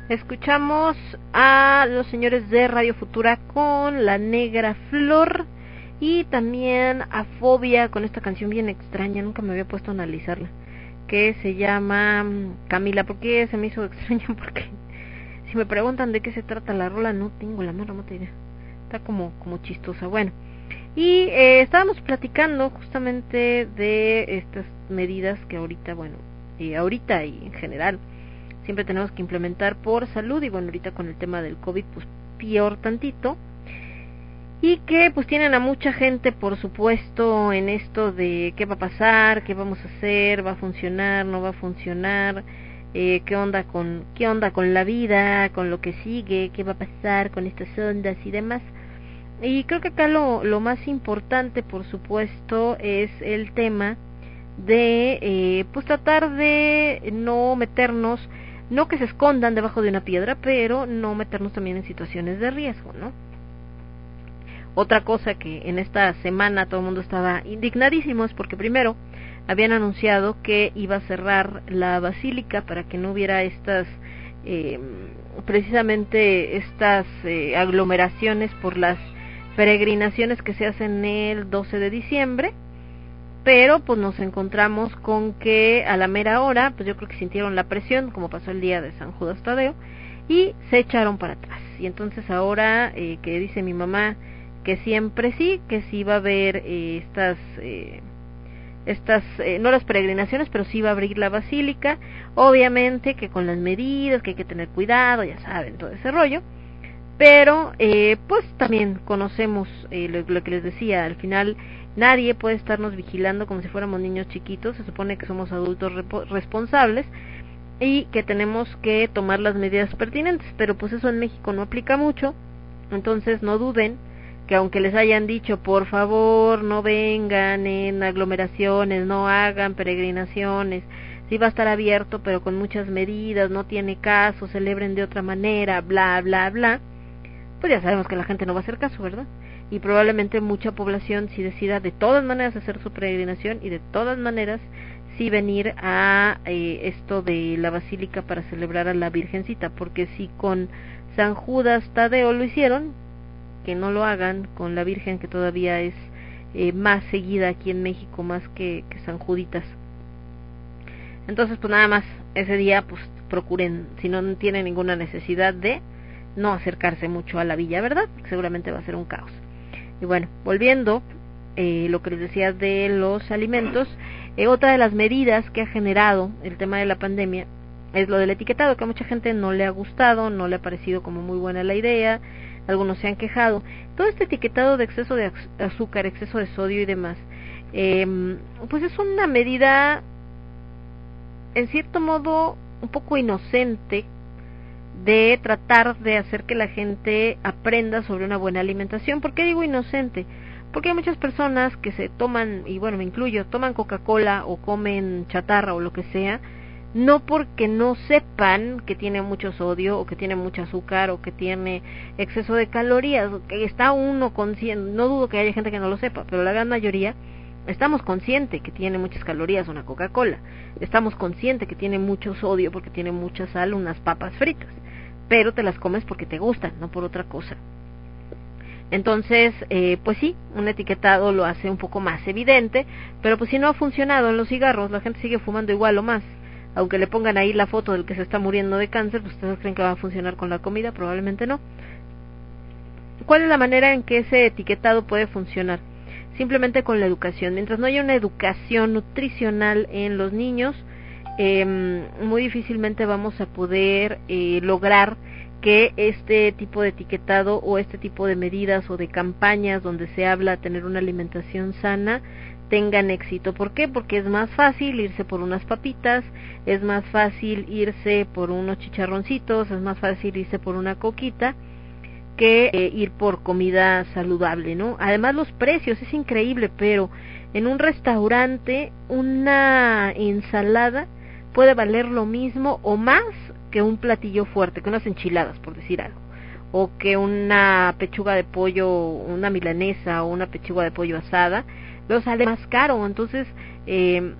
Escuchamos a los señores de Radio Futura con La Negra Flor y también a Fobia con esta canción bien extraña, nunca me había puesto a analizarla, que se llama mm, Camila. ¿Por qué se me hizo extraña? Porque si me preguntan de qué se trata la rola, no tengo la más remota idea. Está como, como chistosa. Bueno, y eh, estábamos platicando justamente de estas medidas que ahorita, bueno, y ahorita y en general siempre tenemos que implementar por salud y bueno, ahorita con el tema del COVID pues peor tantito y que pues tienen a mucha gente por supuesto en esto de qué va a pasar, qué vamos a hacer, va a funcionar, no va a funcionar, eh, qué onda con qué onda con la vida, con lo que sigue, qué va a pasar con estas ondas y demás. Y creo que acá lo, lo más importante, por supuesto, es el tema de eh, pues tratar de no meternos, no que se escondan debajo de una piedra, pero no meternos también en situaciones de riesgo, ¿no? Otra cosa que en esta semana todo el mundo estaba indignadísimo es porque primero habían anunciado que iba a cerrar la basílica para que no hubiera estas eh, precisamente estas eh, aglomeraciones por las peregrinaciones que se hacen el 12 de diciembre pero pues nos encontramos con que a la mera hora pues yo creo que sintieron la presión como pasó el día de San Judas Tadeo y se echaron para atrás. Y entonces ahora eh, que dice mi mamá que siempre sí, que sí va a haber eh, estas, eh, estas, eh, no las peregrinaciones, pero sí va a abrir la basílica, obviamente que con las medidas, que hay que tener cuidado, ya saben, todo ese rollo, pero eh, pues también conocemos lo, lo que les decía, al final nadie puede estarnos vigilando como si fuéramos niños chiquitos, se supone que somos adultos responsables y que tenemos que tomar las medidas pertinentes, pero pues eso en México no aplica mucho, entonces no duden que aunque les hayan dicho por favor no vengan en aglomeraciones, no hagan peregrinaciones, sí va a estar abierto pero con muchas medidas, no tiene caso, celebren de otra manera, bla, bla, bla, pues ya sabemos que la gente no va a hacer caso, ¿verdad? Y probablemente mucha población sí decida de todas maneras hacer su peregrinación y de todas maneras sí venir a eh, esto de la basílica para celebrar a la Virgencita, porque si con San Judas Tadeo lo hicieron, que no lo hagan con la Virgen que todavía es eh, más seguida aquí en México más que, que San Juditas. Entonces pues nada más ese día pues procuren si no tienen ninguna necesidad de no acercarse mucho a la villa, ¿verdad? Seguramente va a ser un caos. Y bueno, volviendo eh, lo que les decía de los alimentos, eh, otra de las medidas que ha generado el tema de la pandemia es lo del etiquetado, que a mucha gente no le ha gustado, no le ha parecido como muy buena la idea, algunos se han quejado. Todo este etiquetado de exceso de azúcar, exceso de sodio y demás, eh, pues es una medida, en cierto modo, un poco inocente de tratar de hacer que la gente aprenda sobre una buena alimentación. ¿Por qué digo inocente? Porque hay muchas personas que se toman, y bueno, me incluyo, toman Coca-Cola o comen chatarra o lo que sea, no porque no sepan que tiene mucho sodio o que tiene mucho azúcar o que tiene exceso de calorías, que está uno consciente, no dudo que haya gente que no lo sepa, pero la gran mayoría estamos conscientes que tiene muchas calorías una Coca-Cola, estamos conscientes que tiene mucho sodio porque tiene mucha sal unas papas fritas, pero te las comes porque te gustan, no por otra cosa. Entonces, eh, pues sí, un etiquetado lo hace un poco más evidente, pero pues si no ha funcionado en los cigarros, la gente sigue fumando igual o más aunque le pongan ahí la foto del que se está muriendo de cáncer, pues ustedes creen que va a funcionar con la comida, probablemente no. ¿Cuál es la manera en que ese etiquetado puede funcionar? Simplemente con la educación. Mientras no haya una educación nutricional en los niños, eh, muy difícilmente vamos a poder eh, lograr que este tipo de etiquetado o este tipo de medidas o de campañas donde se habla de tener una alimentación sana tengan éxito. ¿Por qué? Porque es más fácil irse por unas papitas, es más fácil irse por unos chicharroncitos, es más fácil irse por una coquita que eh, ir por comida saludable, ¿no? Además los precios es increíble, pero en un restaurante una ensalada puede valer lo mismo o más que un platillo fuerte, que unas enchiladas, por decir algo, o que una pechuga de pollo, una milanesa o una pechuga de pollo asada, pero sale más caro. Entonces, eh,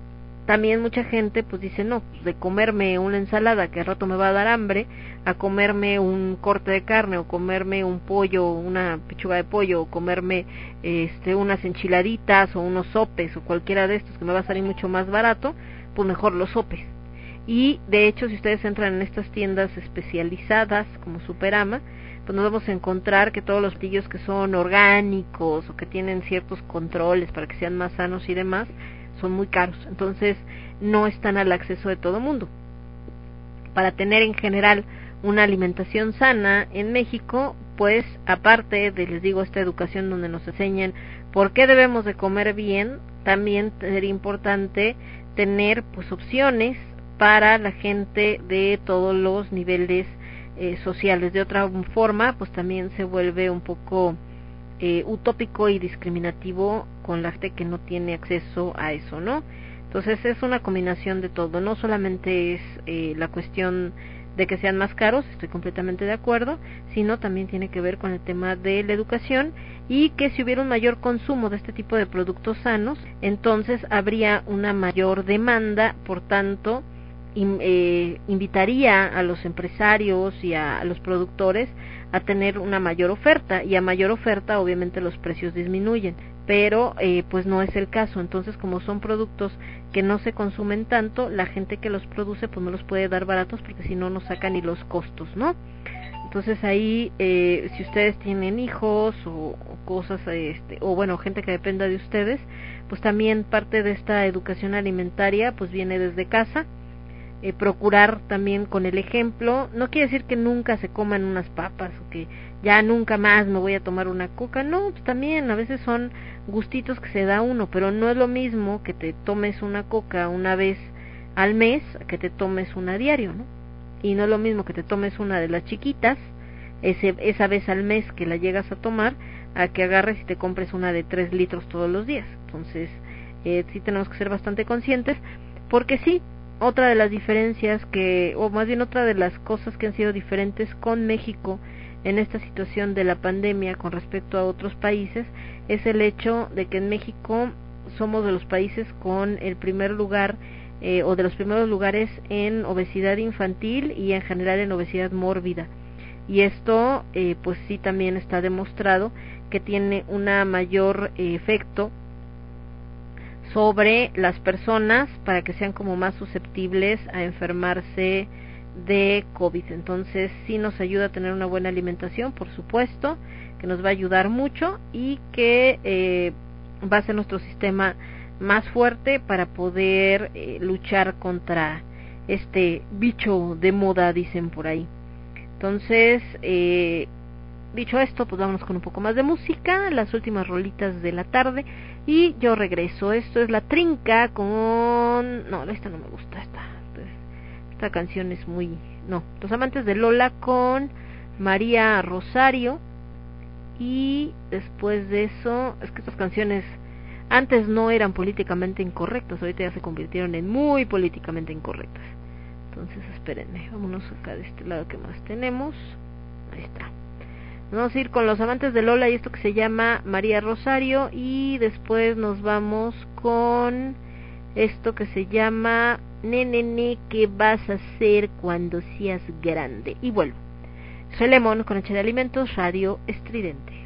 también mucha gente pues dice no pues, de comerme una ensalada que al rato me va a dar hambre a comerme un corte de carne o comerme un pollo una pechuga de pollo o comerme este unas enchiladitas o unos sopes o cualquiera de estos que me va a salir mucho más barato pues mejor los sopes y de hecho si ustedes entran en estas tiendas especializadas como Superama pues nos vamos a encontrar que todos los platillos que son orgánicos o que tienen ciertos controles para que sean más sanos y demás son muy caros, entonces no están al acceso de todo mundo. Para tener en general una alimentación sana en México, pues aparte de, les digo, esta educación donde nos enseñan por qué debemos de comer bien, también sería importante tener pues opciones para la gente de todos los niveles eh, sociales. De otra forma, pues también se vuelve un poco eh, utópico y discriminativo con la gente que no tiene acceso a eso, ¿no? Entonces es una combinación de todo, no solamente es eh, la cuestión de que sean más caros, estoy completamente de acuerdo, sino también tiene que ver con el tema de la educación y que si hubiera un mayor consumo de este tipo de productos sanos, entonces habría una mayor demanda, por tanto, eh, invitaría a los empresarios y a, los productores a tener una mayor oferta y a mayor oferta obviamente los precios disminuyen pero eh, pues no es el caso. Entonces como son productos que no se consumen tanto la gente que los produce pues no los puede dar baratos porque si no no sacan ni los costos no entonces ahí eh, si ustedes tienen hijos o, o cosas este o bueno gente que dependa de ustedes pues también parte de esta educación alimentaria pues viene desde casa eh, procurar también con el ejemplo. No quiere decir que nunca se coman unas papas o que ya nunca más me voy a tomar una coca. No, pues también a veces son gustitos que se da uno, pero no es lo mismo que te tomes una coca una vez al mes que te tomes una diario, ¿no? Y no es lo mismo que te tomes una de las chiquitas ese, esa vez al mes que la llegas a tomar a que agarres y te compres una de tres litros todos los días. Entonces, eh, sí tenemos que ser bastante conscientes porque sí, otra de las diferencias que, o más bien otra de las cosas que han sido diferentes con México en esta situación de la pandemia con respecto a otros países es el hecho de que en México somos de los países con el primer lugar eh, o de los primeros lugares en obesidad infantil y en general en obesidad mórbida. Y esto eh, pues sí también está demostrado que tiene una mayor eh, efecto sobre las personas para que sean como más susceptibles a enfermarse de COVID. Entonces sí nos ayuda a tener una buena alimentación, por supuesto, que nos va a ayudar mucho y que eh, va a ser nuestro sistema más fuerte para poder eh, luchar contra este bicho de moda, dicen por ahí. Entonces, eh, dicho esto, pues vámonos con un poco más de música, las últimas rolitas de la tarde y yo regreso. Esto es La Trinca con... No, esta no me gusta, esta. Esta canción es muy... No, Los Amantes de Lola con María Rosario y después de eso, es que estas canciones antes no eran políticamente incorrectas, ahorita ya se convirtieron en muy políticamente incorrectas. Entonces, espérenme, vámonos acá de este lado que más tenemos. Ahí está. Vamos a ir con los amantes de Lola y esto que se llama María Rosario y después nos vamos con esto que se llama Nenene, ¿qué vas a hacer cuando seas grande? Y vuelvo. Soy Lemon con H de Alimentos, Radio Estridente.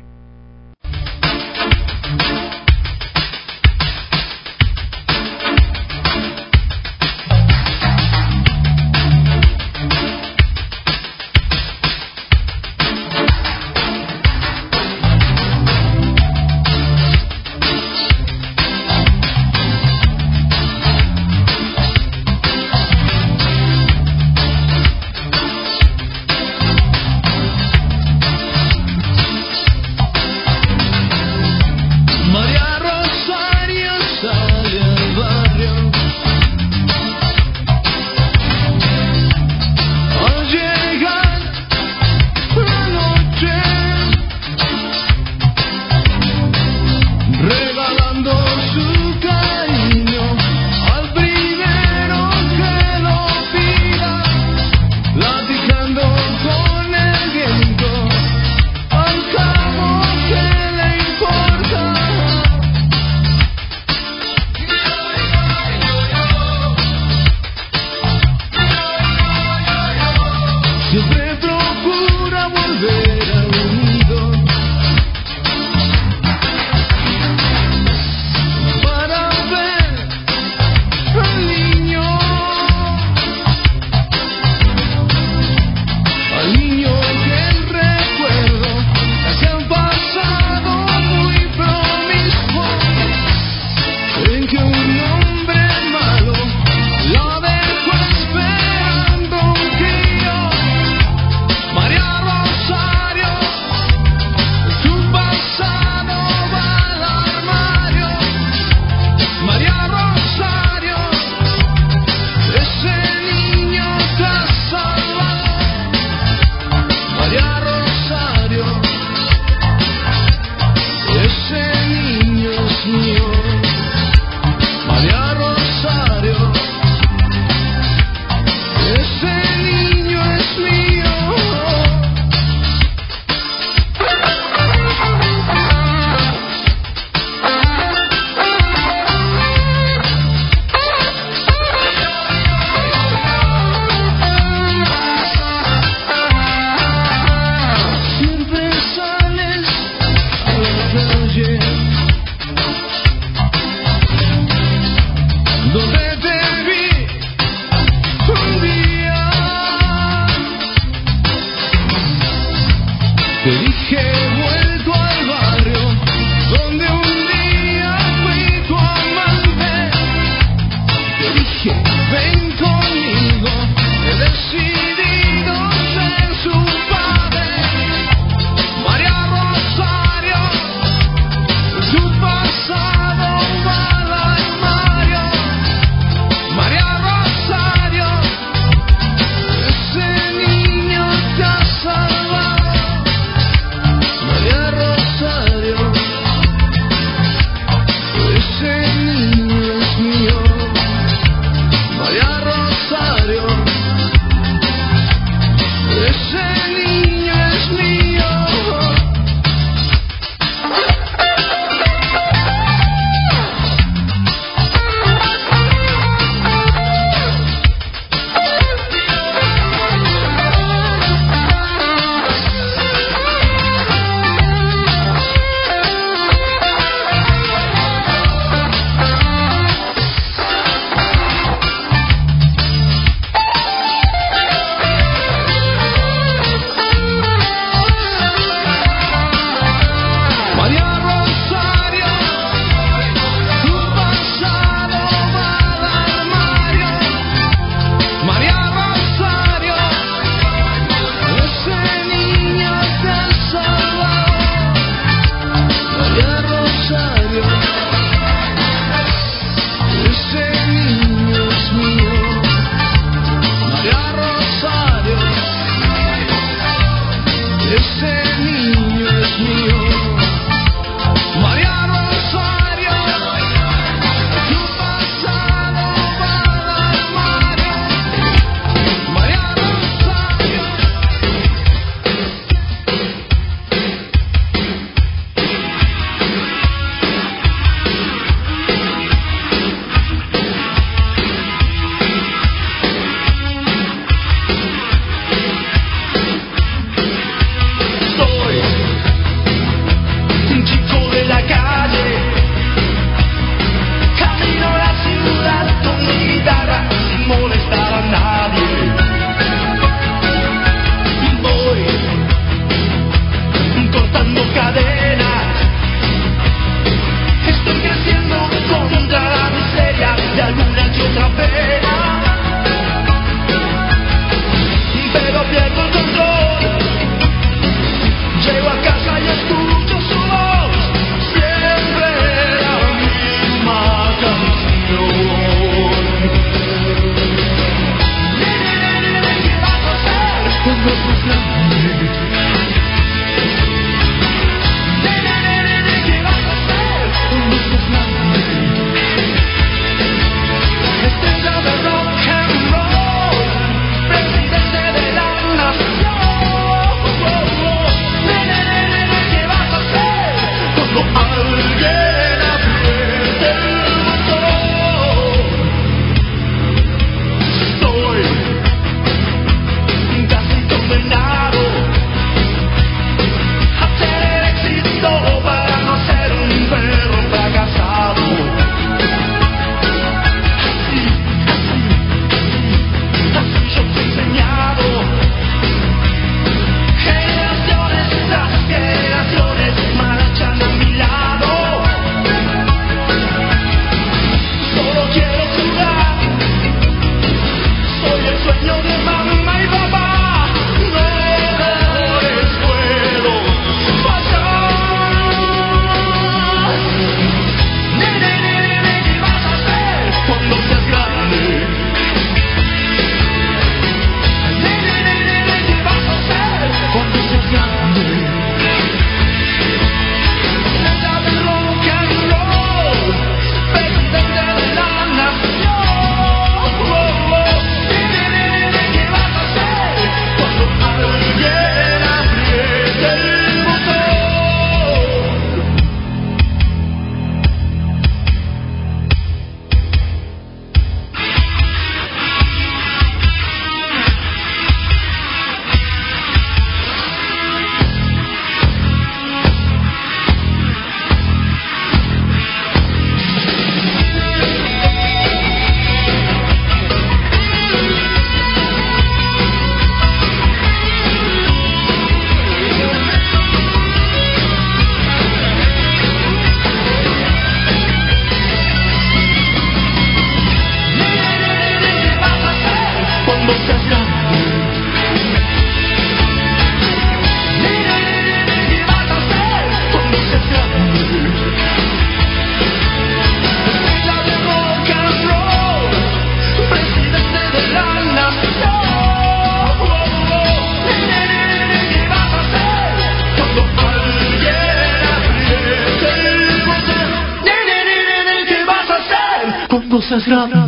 Cosa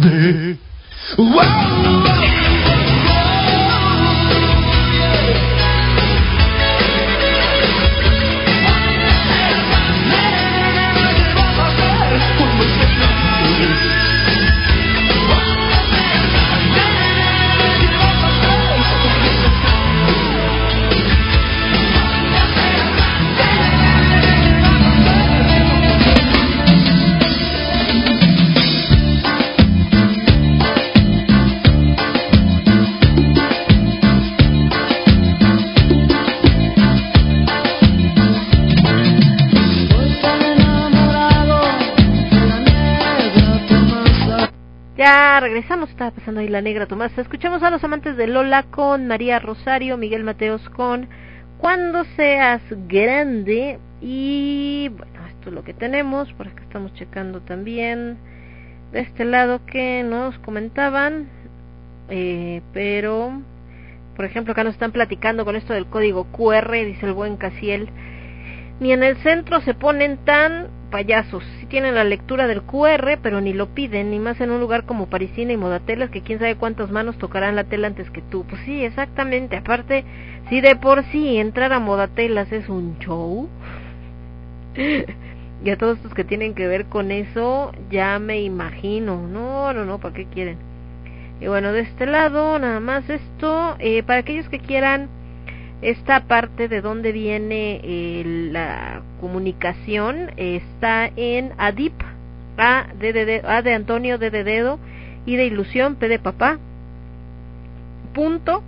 pasando la negra Tomás. Escuchamos a los amantes de Lola con María Rosario, Miguel Mateos con Cuando seas grande. Y bueno, esto es lo que tenemos. Por acá estamos checando también de este lado que nos comentaban. Eh, pero, por ejemplo, acá nos están platicando con esto del código QR, dice el buen Casiel. Ni en el centro se ponen tan payasos. Tienen la lectura del QR, pero ni lo piden, ni más en un lugar como Parisina y Modatelas, que quién sabe cuántas manos tocarán la tela antes que tú. Pues sí, exactamente. Aparte, si de por sí entrar a Modatelas es un show, y a todos estos que tienen que ver con eso, ya me imagino. No, no, no, ¿para qué quieren? Y bueno, de este lado, nada más esto. Eh, para aquellos que quieran esta parte de dónde viene eh, la comunicación está en ADIP, A de, de, A de Antonio, D de dedo, y de ilusión, P de papá, punto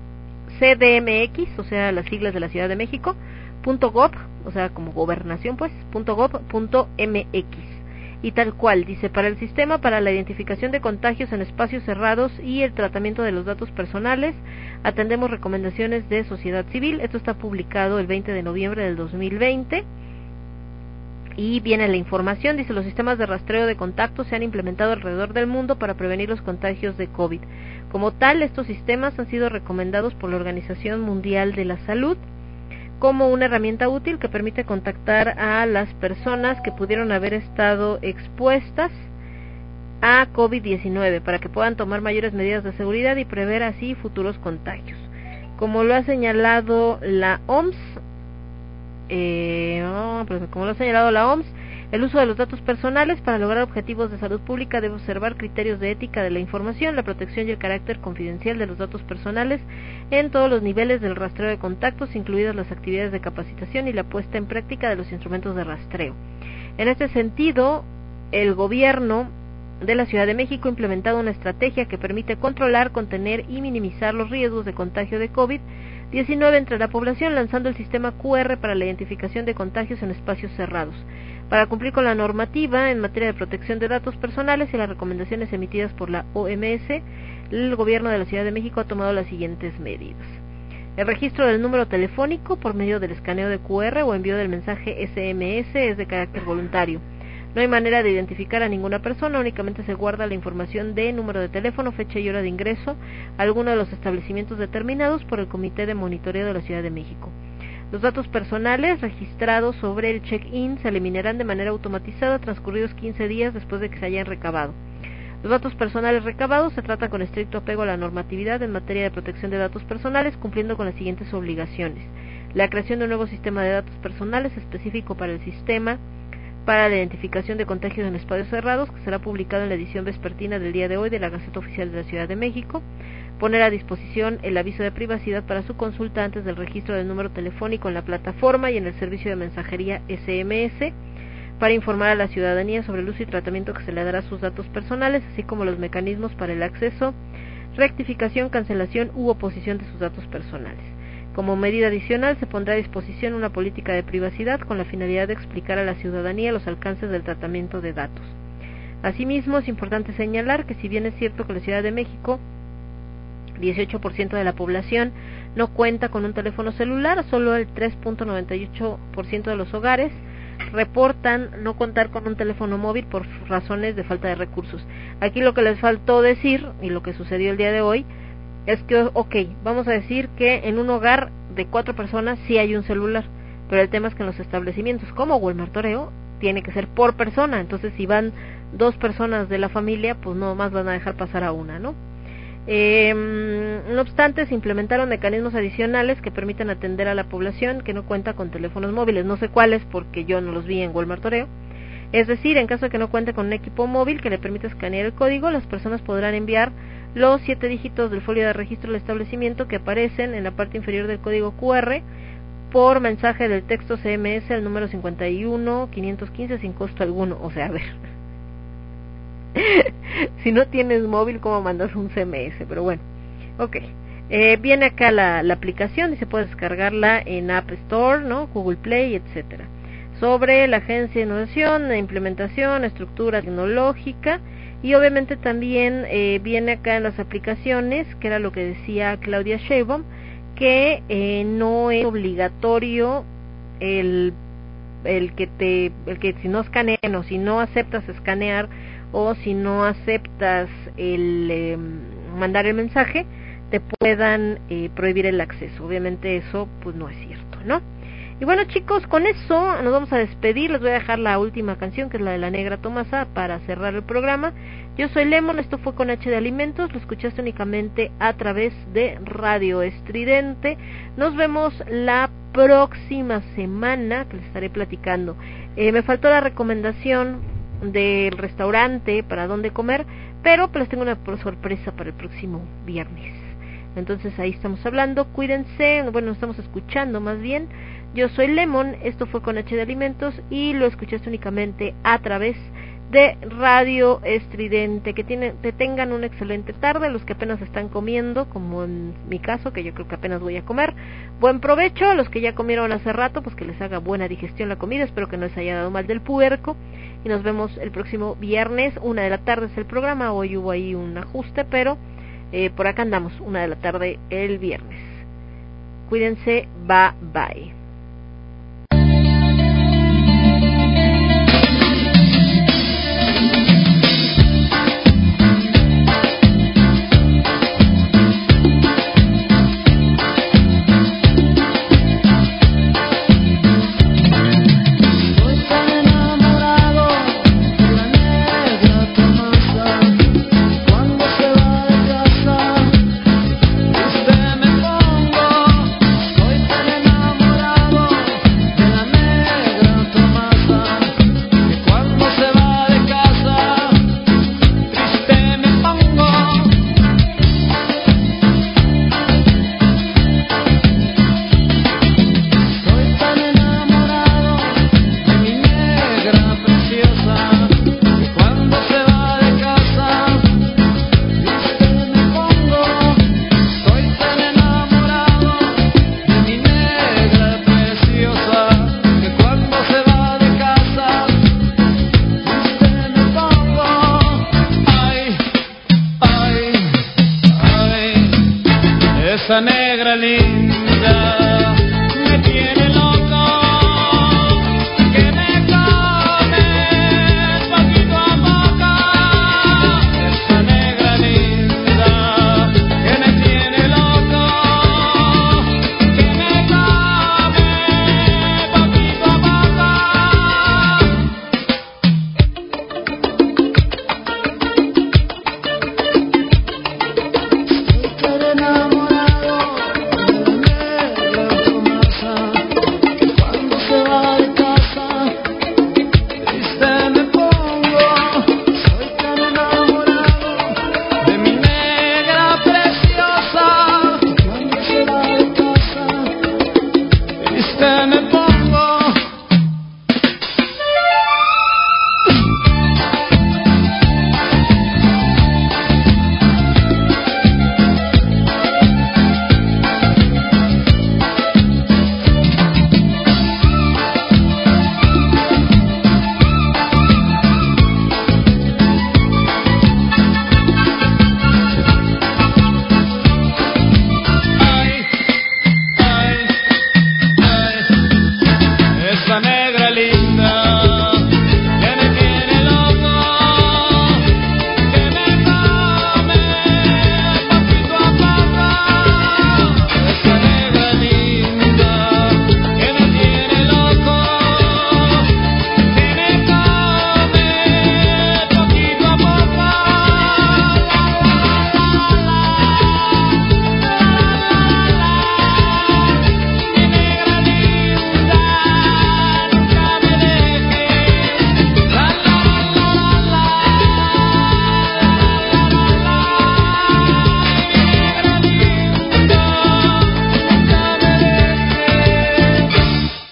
CDMX, o sea, las siglas de la Ciudad de México, punto gov, o sea, como gobernación, pues, punto gov, punto MX y tal cual, dice, para el sistema para la identificación de contagios en espacios cerrados y el tratamiento de los datos personales, atendemos recomendaciones de sociedad civil. Esto está publicado el 20 de noviembre del 2020. Y viene la información, dice, los sistemas de rastreo de contactos se han implementado alrededor del mundo para prevenir los contagios de COVID. Como tal, estos sistemas han sido recomendados por la Organización Mundial de la Salud como una herramienta útil que permite contactar a las personas que pudieron haber estado expuestas a COVID-19 para que puedan tomar mayores medidas de seguridad y prever así futuros contagios. Como lo ha señalado la OMS, eh, oh, como lo ha señalado la OMS, el uso de los datos personales para lograr objetivos de salud pública debe observar criterios de ética de la información, la protección y el carácter confidencial de los datos personales en todos los niveles del rastreo de contactos, incluidas las actividades de capacitación y la puesta en práctica de los instrumentos de rastreo. En este sentido, el gobierno de la Ciudad de México ha implementado una estrategia que permite controlar, contener y minimizar los riesgos de contagio de COVID-19 entre la población, lanzando el sistema QR para la identificación de contagios en espacios cerrados. Para cumplir con la normativa en materia de protección de datos personales y las recomendaciones emitidas por la OMS, el Gobierno de la Ciudad de México ha tomado las siguientes medidas. El registro del número telefónico por medio del escaneo de QR o envío del mensaje SMS es de carácter voluntario. No hay manera de identificar a ninguna persona, únicamente se guarda la información de número de teléfono, fecha y hora de ingreso a alguno de los establecimientos determinados por el Comité de Monitoreo de la Ciudad de México. Los datos personales registrados sobre el check-in se eliminarán de manera automatizada transcurridos 15 días después de que se hayan recabado. Los datos personales recabados se tratan con estricto apego a la normatividad en materia de protección de datos personales, cumpliendo con las siguientes obligaciones. La creación de un nuevo sistema de datos personales específico para el sistema para la identificación de contagios en espacios cerrados, que será publicado en la edición vespertina del día de hoy de la Gaceta Oficial de la Ciudad de México poner a disposición el aviso de privacidad para su consulta antes del registro del número telefónico en la plataforma y en el servicio de mensajería SMS para informar a la ciudadanía sobre el uso y tratamiento que se le dará a sus datos personales, así como los mecanismos para el acceso, rectificación, cancelación u oposición de sus datos personales. Como medida adicional, se pondrá a disposición una política de privacidad con la finalidad de explicar a la ciudadanía los alcances del tratamiento de datos. Asimismo, es importante señalar que si bien es cierto que la Ciudad de México 18% de la población no cuenta con un teléfono celular, solo el 3.98% de los hogares reportan no contar con un teléfono móvil por razones de falta de recursos. Aquí lo que les faltó decir y lo que sucedió el día de hoy es que, ok, vamos a decir que en un hogar de cuatro personas sí hay un celular, pero el tema es que en los establecimientos como Walmart Oreo tiene que ser por persona. Entonces, si van dos personas de la familia, pues no más van a dejar pasar a una, ¿no? Eh, no obstante, se implementaron mecanismos adicionales que permiten atender a la población que no cuenta con teléfonos móviles. No sé cuáles porque yo no los vi en Walmart Toreo. Es decir, en caso de que no cuente con un equipo móvil que le permita escanear el código, las personas podrán enviar los siete dígitos del folio de registro del establecimiento que aparecen en la parte inferior del código QR por mensaje del texto CMS al número 51 515 sin costo alguno. O sea, a ver. si no tienes móvil, ¿cómo mandas un CMS? Pero bueno, ok. Eh, viene acá la, la aplicación y se puede descargarla en App Store, ¿no? Google Play, etcétera. Sobre la agencia de innovación, implementación, estructura tecnológica y obviamente también eh, viene acá en las aplicaciones, que era lo que decía Claudia Sheinbaum, que eh, no es obligatorio el, el que te el que si no escanean o si no aceptas escanear o si no aceptas el eh, mandar el mensaje te puedan eh, prohibir el acceso. Obviamente eso pues no es cierto no y bueno chicos con eso nos vamos a despedir. Les voy a dejar la última canción que es la de la negra Tomasa para cerrar el programa. Yo soy Lemon, esto fue con H de Alimentos, lo escuchaste únicamente a través de Radio Estridente. Nos vemos la próxima semana que les estaré platicando. Eh, me faltó la recomendación del restaurante para dónde comer, pero pues tengo una sorpresa para el próximo viernes. Entonces ahí estamos hablando, cuídense, bueno, estamos escuchando más bien. Yo soy Lemon, esto fue con H de Alimentos y lo escuchaste únicamente a través de Radio Estridente. Que, tiene, que tengan una excelente tarde, los que apenas están comiendo, como en mi caso, que yo creo que apenas voy a comer. Buen provecho, a los que ya comieron hace rato, pues que les haga buena digestión la comida, espero que no les haya dado mal del puerco. Y nos vemos el próximo viernes, una de la tarde es el programa, hoy hubo ahí un ajuste, pero eh, por acá andamos, una de la tarde el viernes. Cuídense, bye bye.